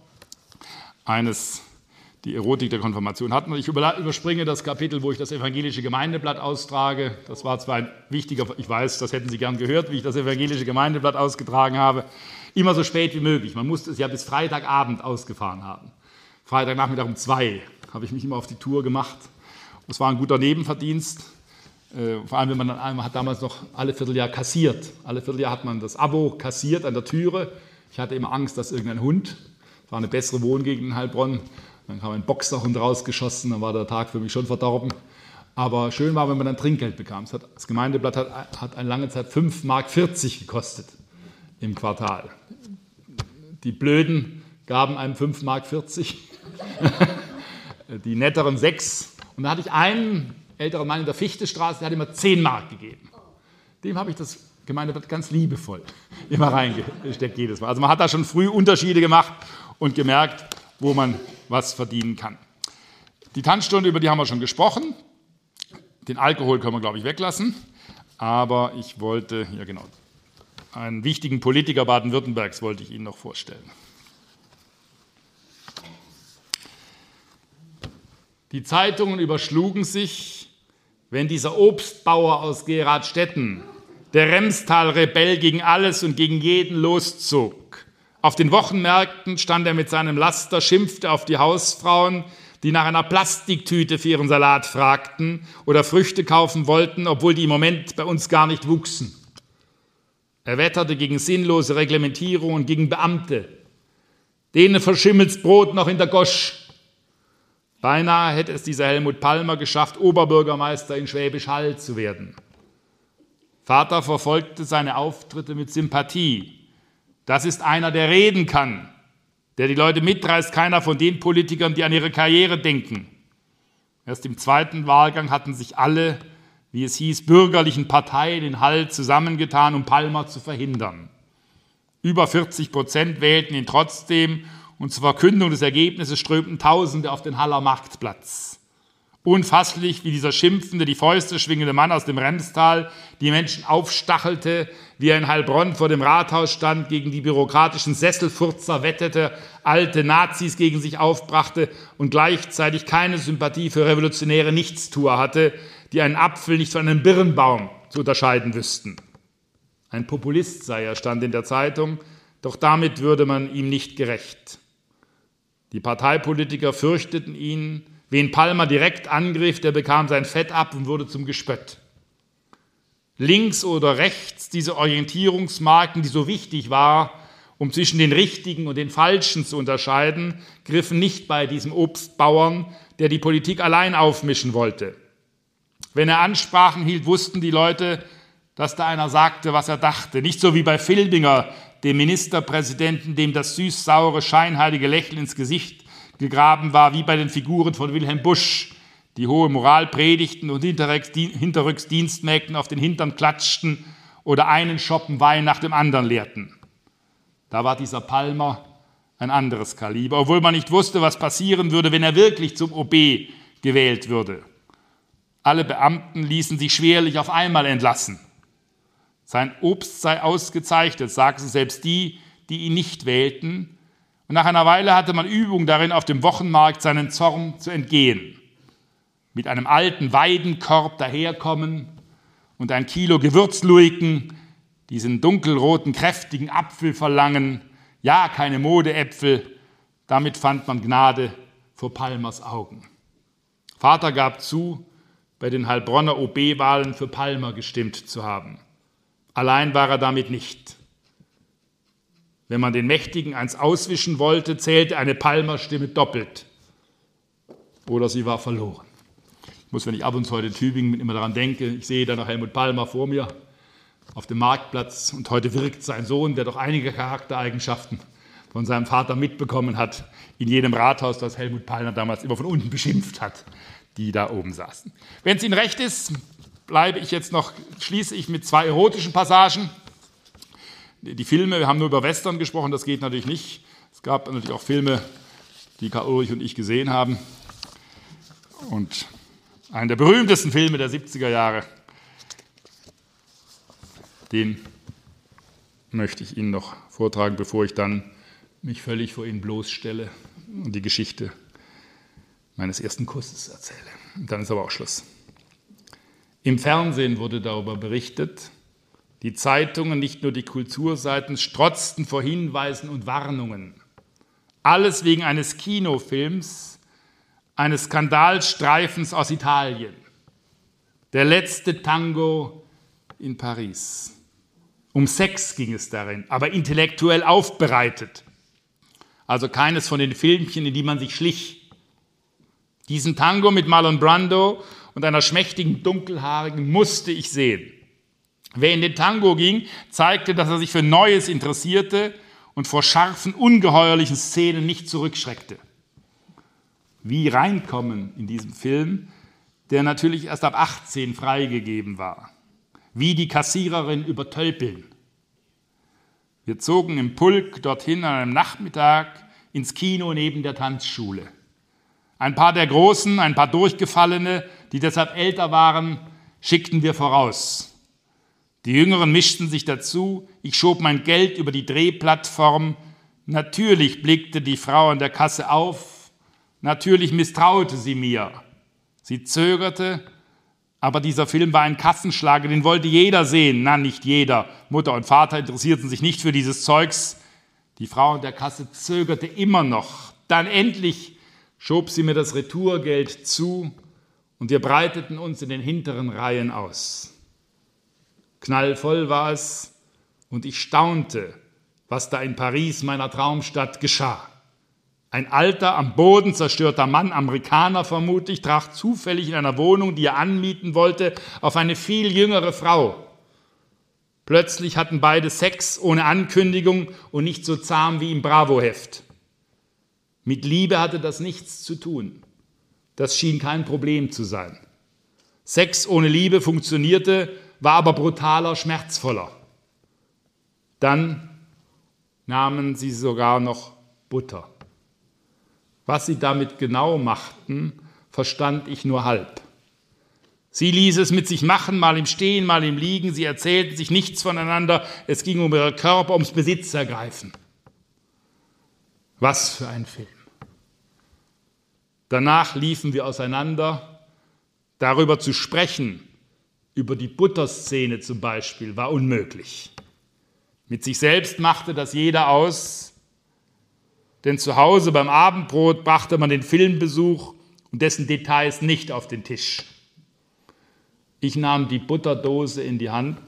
Eines, die Erotik der Konfirmation hatten. Ich überspringe das Kapitel, wo ich das evangelische Gemeindeblatt austrage. Das war zwar ein wichtiger, ich weiß, das hätten Sie gern gehört, wie ich das evangelische Gemeindeblatt ausgetragen habe. Immer so spät wie möglich. Man musste es ja bis Freitagabend ausgefahren haben. Freitagnachmittag um zwei habe ich mich immer auf die Tour gemacht. Das war ein guter Nebenverdienst. Äh, vor allem, wenn man dann man hat damals noch alle Vierteljahr kassiert. Alle Vierteljahr hat man das Abo kassiert an der Türe. Ich hatte immer Angst, dass irgendein Hund, es war eine bessere Wohngegend in Heilbronn, dann kam ein Boxerhund rausgeschossen, dann war der Tag für mich schon verdorben. Aber schön war, wenn man dann Trinkgeld bekam. Das Gemeindeblatt hat, hat eine lange Zeit 5,40 Mark gekostet im Quartal. Die Blöden gaben einem 5,40 Mark, die netteren 6. Und da hatte ich einen älteren Mann in der Fichtestraße, der hat immer 10 Mark gegeben. Dem habe ich das Gemeindeblatt ganz liebevoll immer reingesteckt jedes Mal. Also man hat da schon früh Unterschiede gemacht und gemerkt, wo man was verdienen kann. Die Tanzstunde, über die haben wir schon gesprochen. Den Alkohol können wir, glaube ich, weglassen. Aber ich wollte, ja genau, einen wichtigen Politiker Baden-Württembergs wollte ich Ihnen noch vorstellen. Die Zeitungen überschlugen sich, wenn dieser Obstbauer aus Geradstetten, der Remstal-Rebell gegen alles und gegen jeden loszog. Auf den Wochenmärkten stand er mit seinem Laster, schimpfte auf die Hausfrauen, die nach einer Plastiktüte für ihren Salat fragten oder Früchte kaufen wollten, obwohl die im Moment bei uns gar nicht wuchsen. Er wetterte gegen sinnlose Reglementierungen, gegen Beamte. Denen verschimmelt's Brot noch in der Gosch. Beinahe hätte es dieser Helmut Palmer geschafft, Oberbürgermeister in Schwäbisch Hall zu werden. Vater verfolgte seine Auftritte mit Sympathie. Das ist einer, der reden kann, der die Leute mitreißt, keiner von den Politikern, die an ihre Karriere denken. Erst im zweiten Wahlgang hatten sich alle, wie es hieß, bürgerlichen Parteien in Hall zusammengetan, um Palmer zu verhindern. Über 40 Prozent wählten ihn trotzdem und zur Verkündung des Ergebnisses strömten Tausende auf den Haller Marktplatz. Unfasslich, wie dieser schimpfende, die Fäuste schwingende Mann aus dem Remstal die Menschen aufstachelte, wie er in Heilbronn vor dem Rathaus stand, gegen die bürokratischen Sesselfurzer wettete, alte Nazis gegen sich aufbrachte und gleichzeitig keine Sympathie für revolutionäre Nichtstuer hatte, die einen Apfel nicht von einem Birnbaum zu unterscheiden wüssten. Ein Populist sei er, stand in der Zeitung, doch damit würde man ihm nicht gerecht. Die Parteipolitiker fürchteten ihn, Wen Palmer direkt angriff, der bekam sein Fett ab und wurde zum Gespött. Links oder rechts diese Orientierungsmarken, die so wichtig war, um zwischen den Richtigen und den Falschen zu unterscheiden, griffen nicht bei diesem Obstbauern, der die Politik allein aufmischen wollte. Wenn er Ansprachen hielt, wussten die Leute, dass da einer sagte, was er dachte. Nicht so wie bei Filbinger, dem Ministerpräsidenten, dem das süß-saure, scheinheilige Lächeln ins Gesicht gegraben war, wie bei den Figuren von Wilhelm Busch, die hohe Moral predigten und hinterrücks Dienstmägden auf den Hintern klatschten oder einen Schoppen Wein nach dem anderen leerten. Da war dieser Palmer ein anderes Kaliber, obwohl man nicht wusste, was passieren würde, wenn er wirklich zum OB gewählt würde. Alle Beamten ließen sich schwerlich auf einmal entlassen. Sein Obst sei ausgezeichnet, sagten selbst die, die ihn nicht wählten, und nach einer Weile hatte man Übung darin, auf dem Wochenmarkt seinen Zorn zu entgehen. Mit einem alten Weidenkorb daherkommen und ein Kilo Gewürzluiken, diesen dunkelroten, kräftigen Apfel verlangen. Ja, keine Modeäpfel. Damit fand man Gnade vor Palmers Augen. Vater gab zu, bei den Heilbronner OB-Wahlen für Palmer gestimmt zu haben. Allein war er damit nicht. Wenn man den Mächtigen eins auswischen wollte, zählte eine Palmerstimme doppelt. Oder sie war verloren. Ich muss, wenn ich ab und zu heute in Tübingen immer daran denke, ich sehe da noch Helmut Palmer vor mir auf dem Marktplatz und heute wirkt sein Sohn, der doch einige Charaktereigenschaften von seinem Vater mitbekommen hat, in jedem Rathaus, das Helmut Palmer damals immer von unten beschimpft hat, die da oben saßen. Wenn es Ihnen recht ist, bleibe ich jetzt noch, schließe ich mit zwei erotischen Passagen die Filme, wir haben nur über Western gesprochen, das geht natürlich nicht. Es gab natürlich auch Filme, die Karl Ulrich und ich gesehen haben. Und einen der berühmtesten Filme der 70er Jahre, den möchte ich Ihnen noch vortragen, bevor ich dann mich völlig vor Ihnen bloßstelle und die Geschichte meines ersten Kusses erzähle. Und dann ist aber auch Schluss. Im Fernsehen wurde darüber berichtet, die Zeitungen, nicht nur die Kulturseiten, strotzten vor Hinweisen und Warnungen. Alles wegen eines Kinofilms, eines Skandalstreifens aus Italien. Der letzte Tango in Paris. Um Sex ging es darin, aber intellektuell aufbereitet. Also keines von den Filmchen, in die man sich schlich. Diesen Tango mit Marlon Brando und einer schmächtigen Dunkelhaarigen musste ich sehen. Wer in den Tango ging, zeigte, dass er sich für Neues interessierte und vor scharfen, ungeheuerlichen Szenen nicht zurückschreckte. Wie reinkommen in diesem Film der natürlich erst ab 18 freigegeben war. Wie die Kassiererin über Tölpeln. Wir zogen im Pulk dorthin an einem Nachmittag ins Kino neben der Tanzschule. Ein paar der Großen, ein paar Durchgefallene, die deshalb älter waren, schickten wir voraus. Die Jüngeren mischten sich dazu, ich schob mein Geld über die Drehplattform. Natürlich blickte die Frau an der Kasse auf, natürlich misstraute sie mir. Sie zögerte, aber dieser Film war ein Kassenschlager, den wollte jeder sehen. Na, nicht jeder. Mutter und Vater interessierten sich nicht für dieses Zeugs. Die Frau an der Kasse zögerte immer noch. Dann endlich schob sie mir das Retourgeld zu und wir breiteten uns in den hinteren Reihen aus. Knallvoll war es und ich staunte, was da in Paris, meiner Traumstadt, geschah. Ein alter, am Boden zerstörter Mann, Amerikaner vermutlich, traf zufällig in einer Wohnung, die er anmieten wollte, auf eine viel jüngere Frau. Plötzlich hatten beide Sex ohne Ankündigung und nicht so zahm wie im Bravo-Heft. Mit Liebe hatte das nichts zu tun. Das schien kein Problem zu sein. Sex ohne Liebe funktionierte, war aber brutaler, schmerzvoller. Dann nahmen sie sogar noch Butter. Was sie damit genau machten, verstand ich nur halb. Sie ließ es mit sich machen, mal im Stehen, mal im Liegen. Sie erzählten sich nichts voneinander. Es ging um ihre Körper, ums Besitzergreifen. Was für ein Film. Danach liefen wir auseinander. Darüber zu sprechen, über die Butterszene zum Beispiel, war unmöglich. Mit sich selbst machte das jeder aus, denn zu Hause beim Abendbrot brachte man den Filmbesuch und dessen Details nicht auf den Tisch. Ich nahm die Butterdose in die Hand,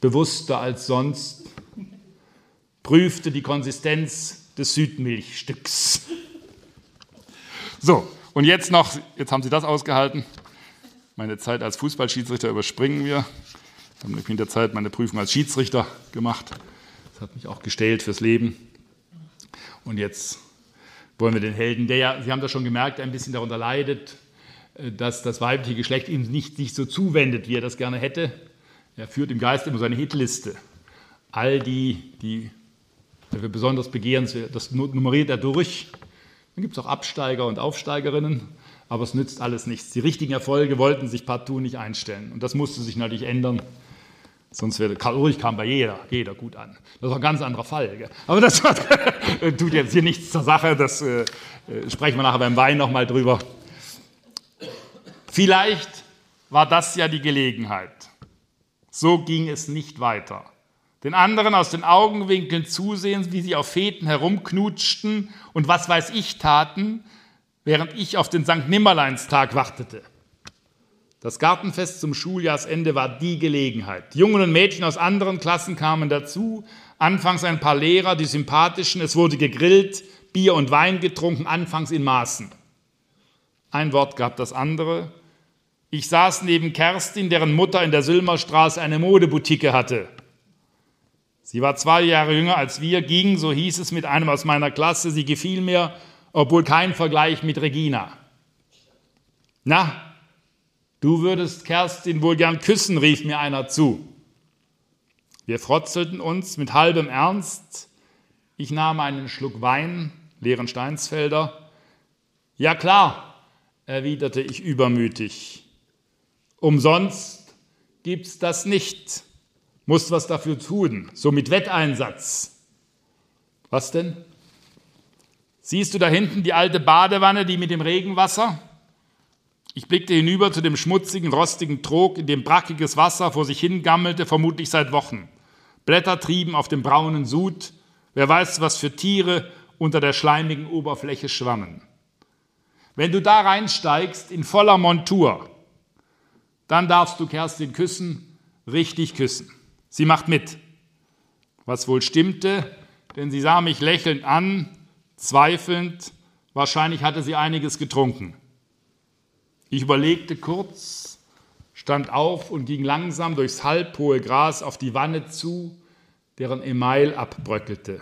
bewusster als sonst, prüfte die Konsistenz des Südmilchstücks. So, und jetzt noch, jetzt haben Sie das ausgehalten. Meine Zeit als Fußballschiedsrichter überspringen wir. Ich habe in der Zeit meine Prüfung als Schiedsrichter gemacht. Das hat mich auch gestellt fürs Leben. Und jetzt wollen wir den Helden, der ja, Sie haben das schon gemerkt, ein bisschen darunter leidet, äh, dass das weibliche Geschlecht ihm nicht sich so zuwendet, wie er das gerne hätte. Er führt im Geist immer seine Hitliste. All die, die er besonders begehrenswert, das nummeriert er durch. Dann gibt es auch Absteiger und Aufsteigerinnen, aber es nützt alles nichts. Die richtigen Erfolge wollten sich partout nicht einstellen. Und das musste sich natürlich ändern. Sonst wäre Karl Ulrich kam bei jeder, jeder gut an. Das ist ein ganz anderer Fall. Gell? Aber das tut jetzt hier nichts zur Sache. Das äh, äh, sprechen wir nachher beim Wein nochmal drüber. Vielleicht war das ja die Gelegenheit. So ging es nicht weiter. Den anderen aus den Augenwinkeln zusehen, wie sie auf Feten herumknutschten und was weiß ich taten, während ich auf den St. Nimmerleinstag wartete. Das Gartenfest zum Schuljahrsende war die Gelegenheit. Jungen und Mädchen aus anderen Klassen kamen dazu, anfangs ein paar Lehrer, die sympathischen, es wurde gegrillt, Bier und Wein getrunken, anfangs in Maßen. Ein Wort gab das andere. Ich saß neben Kerstin, deren Mutter in der Sülmerstraße eine Modeboutique hatte. Sie war zwei Jahre jünger als wir, ging, so hieß es, mit einem aus meiner Klasse. Sie gefiel mir, obwohl kein Vergleich mit Regina. Na, Du würdest Kerstin wohl gern küssen, rief mir einer zu. Wir frotzelten uns mit halbem Ernst. Ich nahm einen Schluck Wein, leeren Steinsfelder. Ja klar, erwiderte ich übermütig. Umsonst gibt's das nicht. Musst was dafür tun, so mit Wetteinsatz. Was denn? Siehst du da hinten die alte Badewanne, die mit dem Regenwasser? Ich blickte hinüber zu dem schmutzigen, rostigen Trog, in dem brackiges Wasser vor sich hingammelte, vermutlich seit Wochen. Blätter trieben auf dem braunen Sud, wer weiß, was für Tiere unter der schleimigen Oberfläche schwammen. Wenn du da reinsteigst in voller Montur, dann darfst du Kerstin küssen, richtig küssen. Sie macht mit. Was wohl stimmte, denn sie sah mich lächelnd an, zweifelnd, wahrscheinlich hatte sie einiges getrunken. Ich überlegte kurz, stand auf und ging langsam durchs halbhohe Gras auf die Wanne zu, deren Email abbröckelte.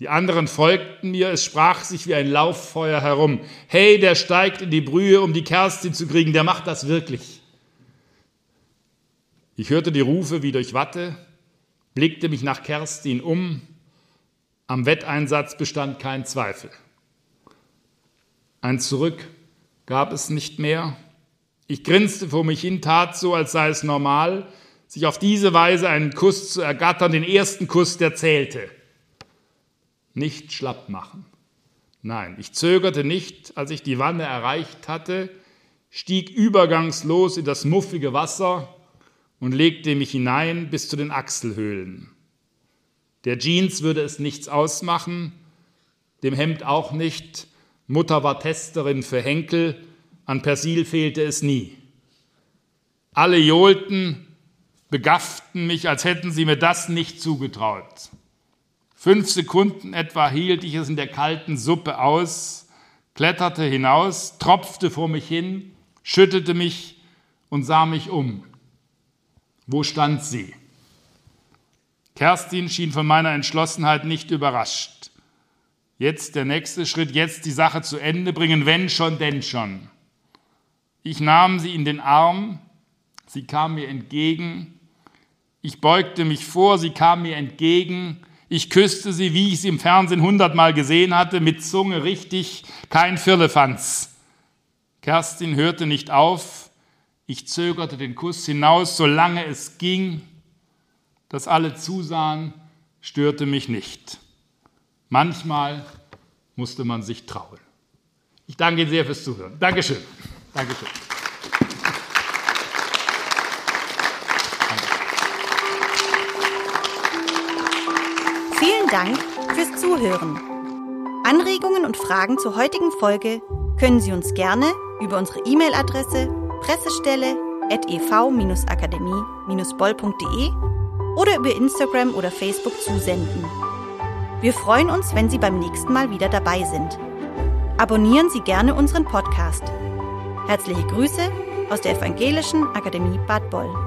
Die anderen folgten mir, es sprach sich wie ein Lauffeuer herum. Hey, der steigt in die Brühe, um die Kerstin zu kriegen, der macht das wirklich. Ich hörte die Rufe wie durch Watte, blickte mich nach Kerstin um. Am Wetteinsatz bestand kein Zweifel. Ein Zurück gab es nicht mehr. Ich grinste vor mich hin, tat so, als sei es normal, sich auf diese Weise einen Kuss zu ergattern, den ersten Kuss, der zählte. Nicht schlapp machen. Nein, ich zögerte nicht, als ich die Wanne erreicht hatte, stieg übergangslos in das muffige Wasser und legte mich hinein bis zu den Achselhöhlen. Der Jeans würde es nichts ausmachen, dem Hemd auch nicht. Mutter war Testerin für Henkel, an Persil fehlte es nie. Alle johlten, begafften mich, als hätten sie mir das nicht zugetraut. Fünf Sekunden etwa hielt ich es in der kalten Suppe aus, kletterte hinaus, tropfte vor mich hin, schüttelte mich und sah mich um. Wo stand sie? Kerstin schien von meiner Entschlossenheit nicht überrascht. Jetzt der nächste Schritt, jetzt die Sache zu Ende bringen, wenn schon, denn schon. Ich nahm sie in den Arm, sie kam mir entgegen, ich beugte mich vor, sie kam mir entgegen, ich küsste sie, wie ich sie im Fernsehen hundertmal gesehen hatte, mit Zunge richtig, kein Firlefanz. Kerstin hörte nicht auf, ich zögerte den Kuss hinaus, solange es ging. Dass alle zusahen, störte mich nicht. Manchmal musste man sich trauen. Ich danke Ihnen sehr fürs Zuhören. Dankeschön. Dankeschön. Vielen Dank fürs Zuhören. Anregungen und Fragen zur heutigen Folge können Sie uns gerne über unsere E-Mail-Adresse pressestelle.ev-akademie-boll.de oder über Instagram oder Facebook zusenden. Wir freuen uns, wenn Sie beim nächsten Mal wieder dabei sind. Abonnieren Sie gerne unseren Podcast. Herzliche Grüße aus der Evangelischen Akademie Bad Boll.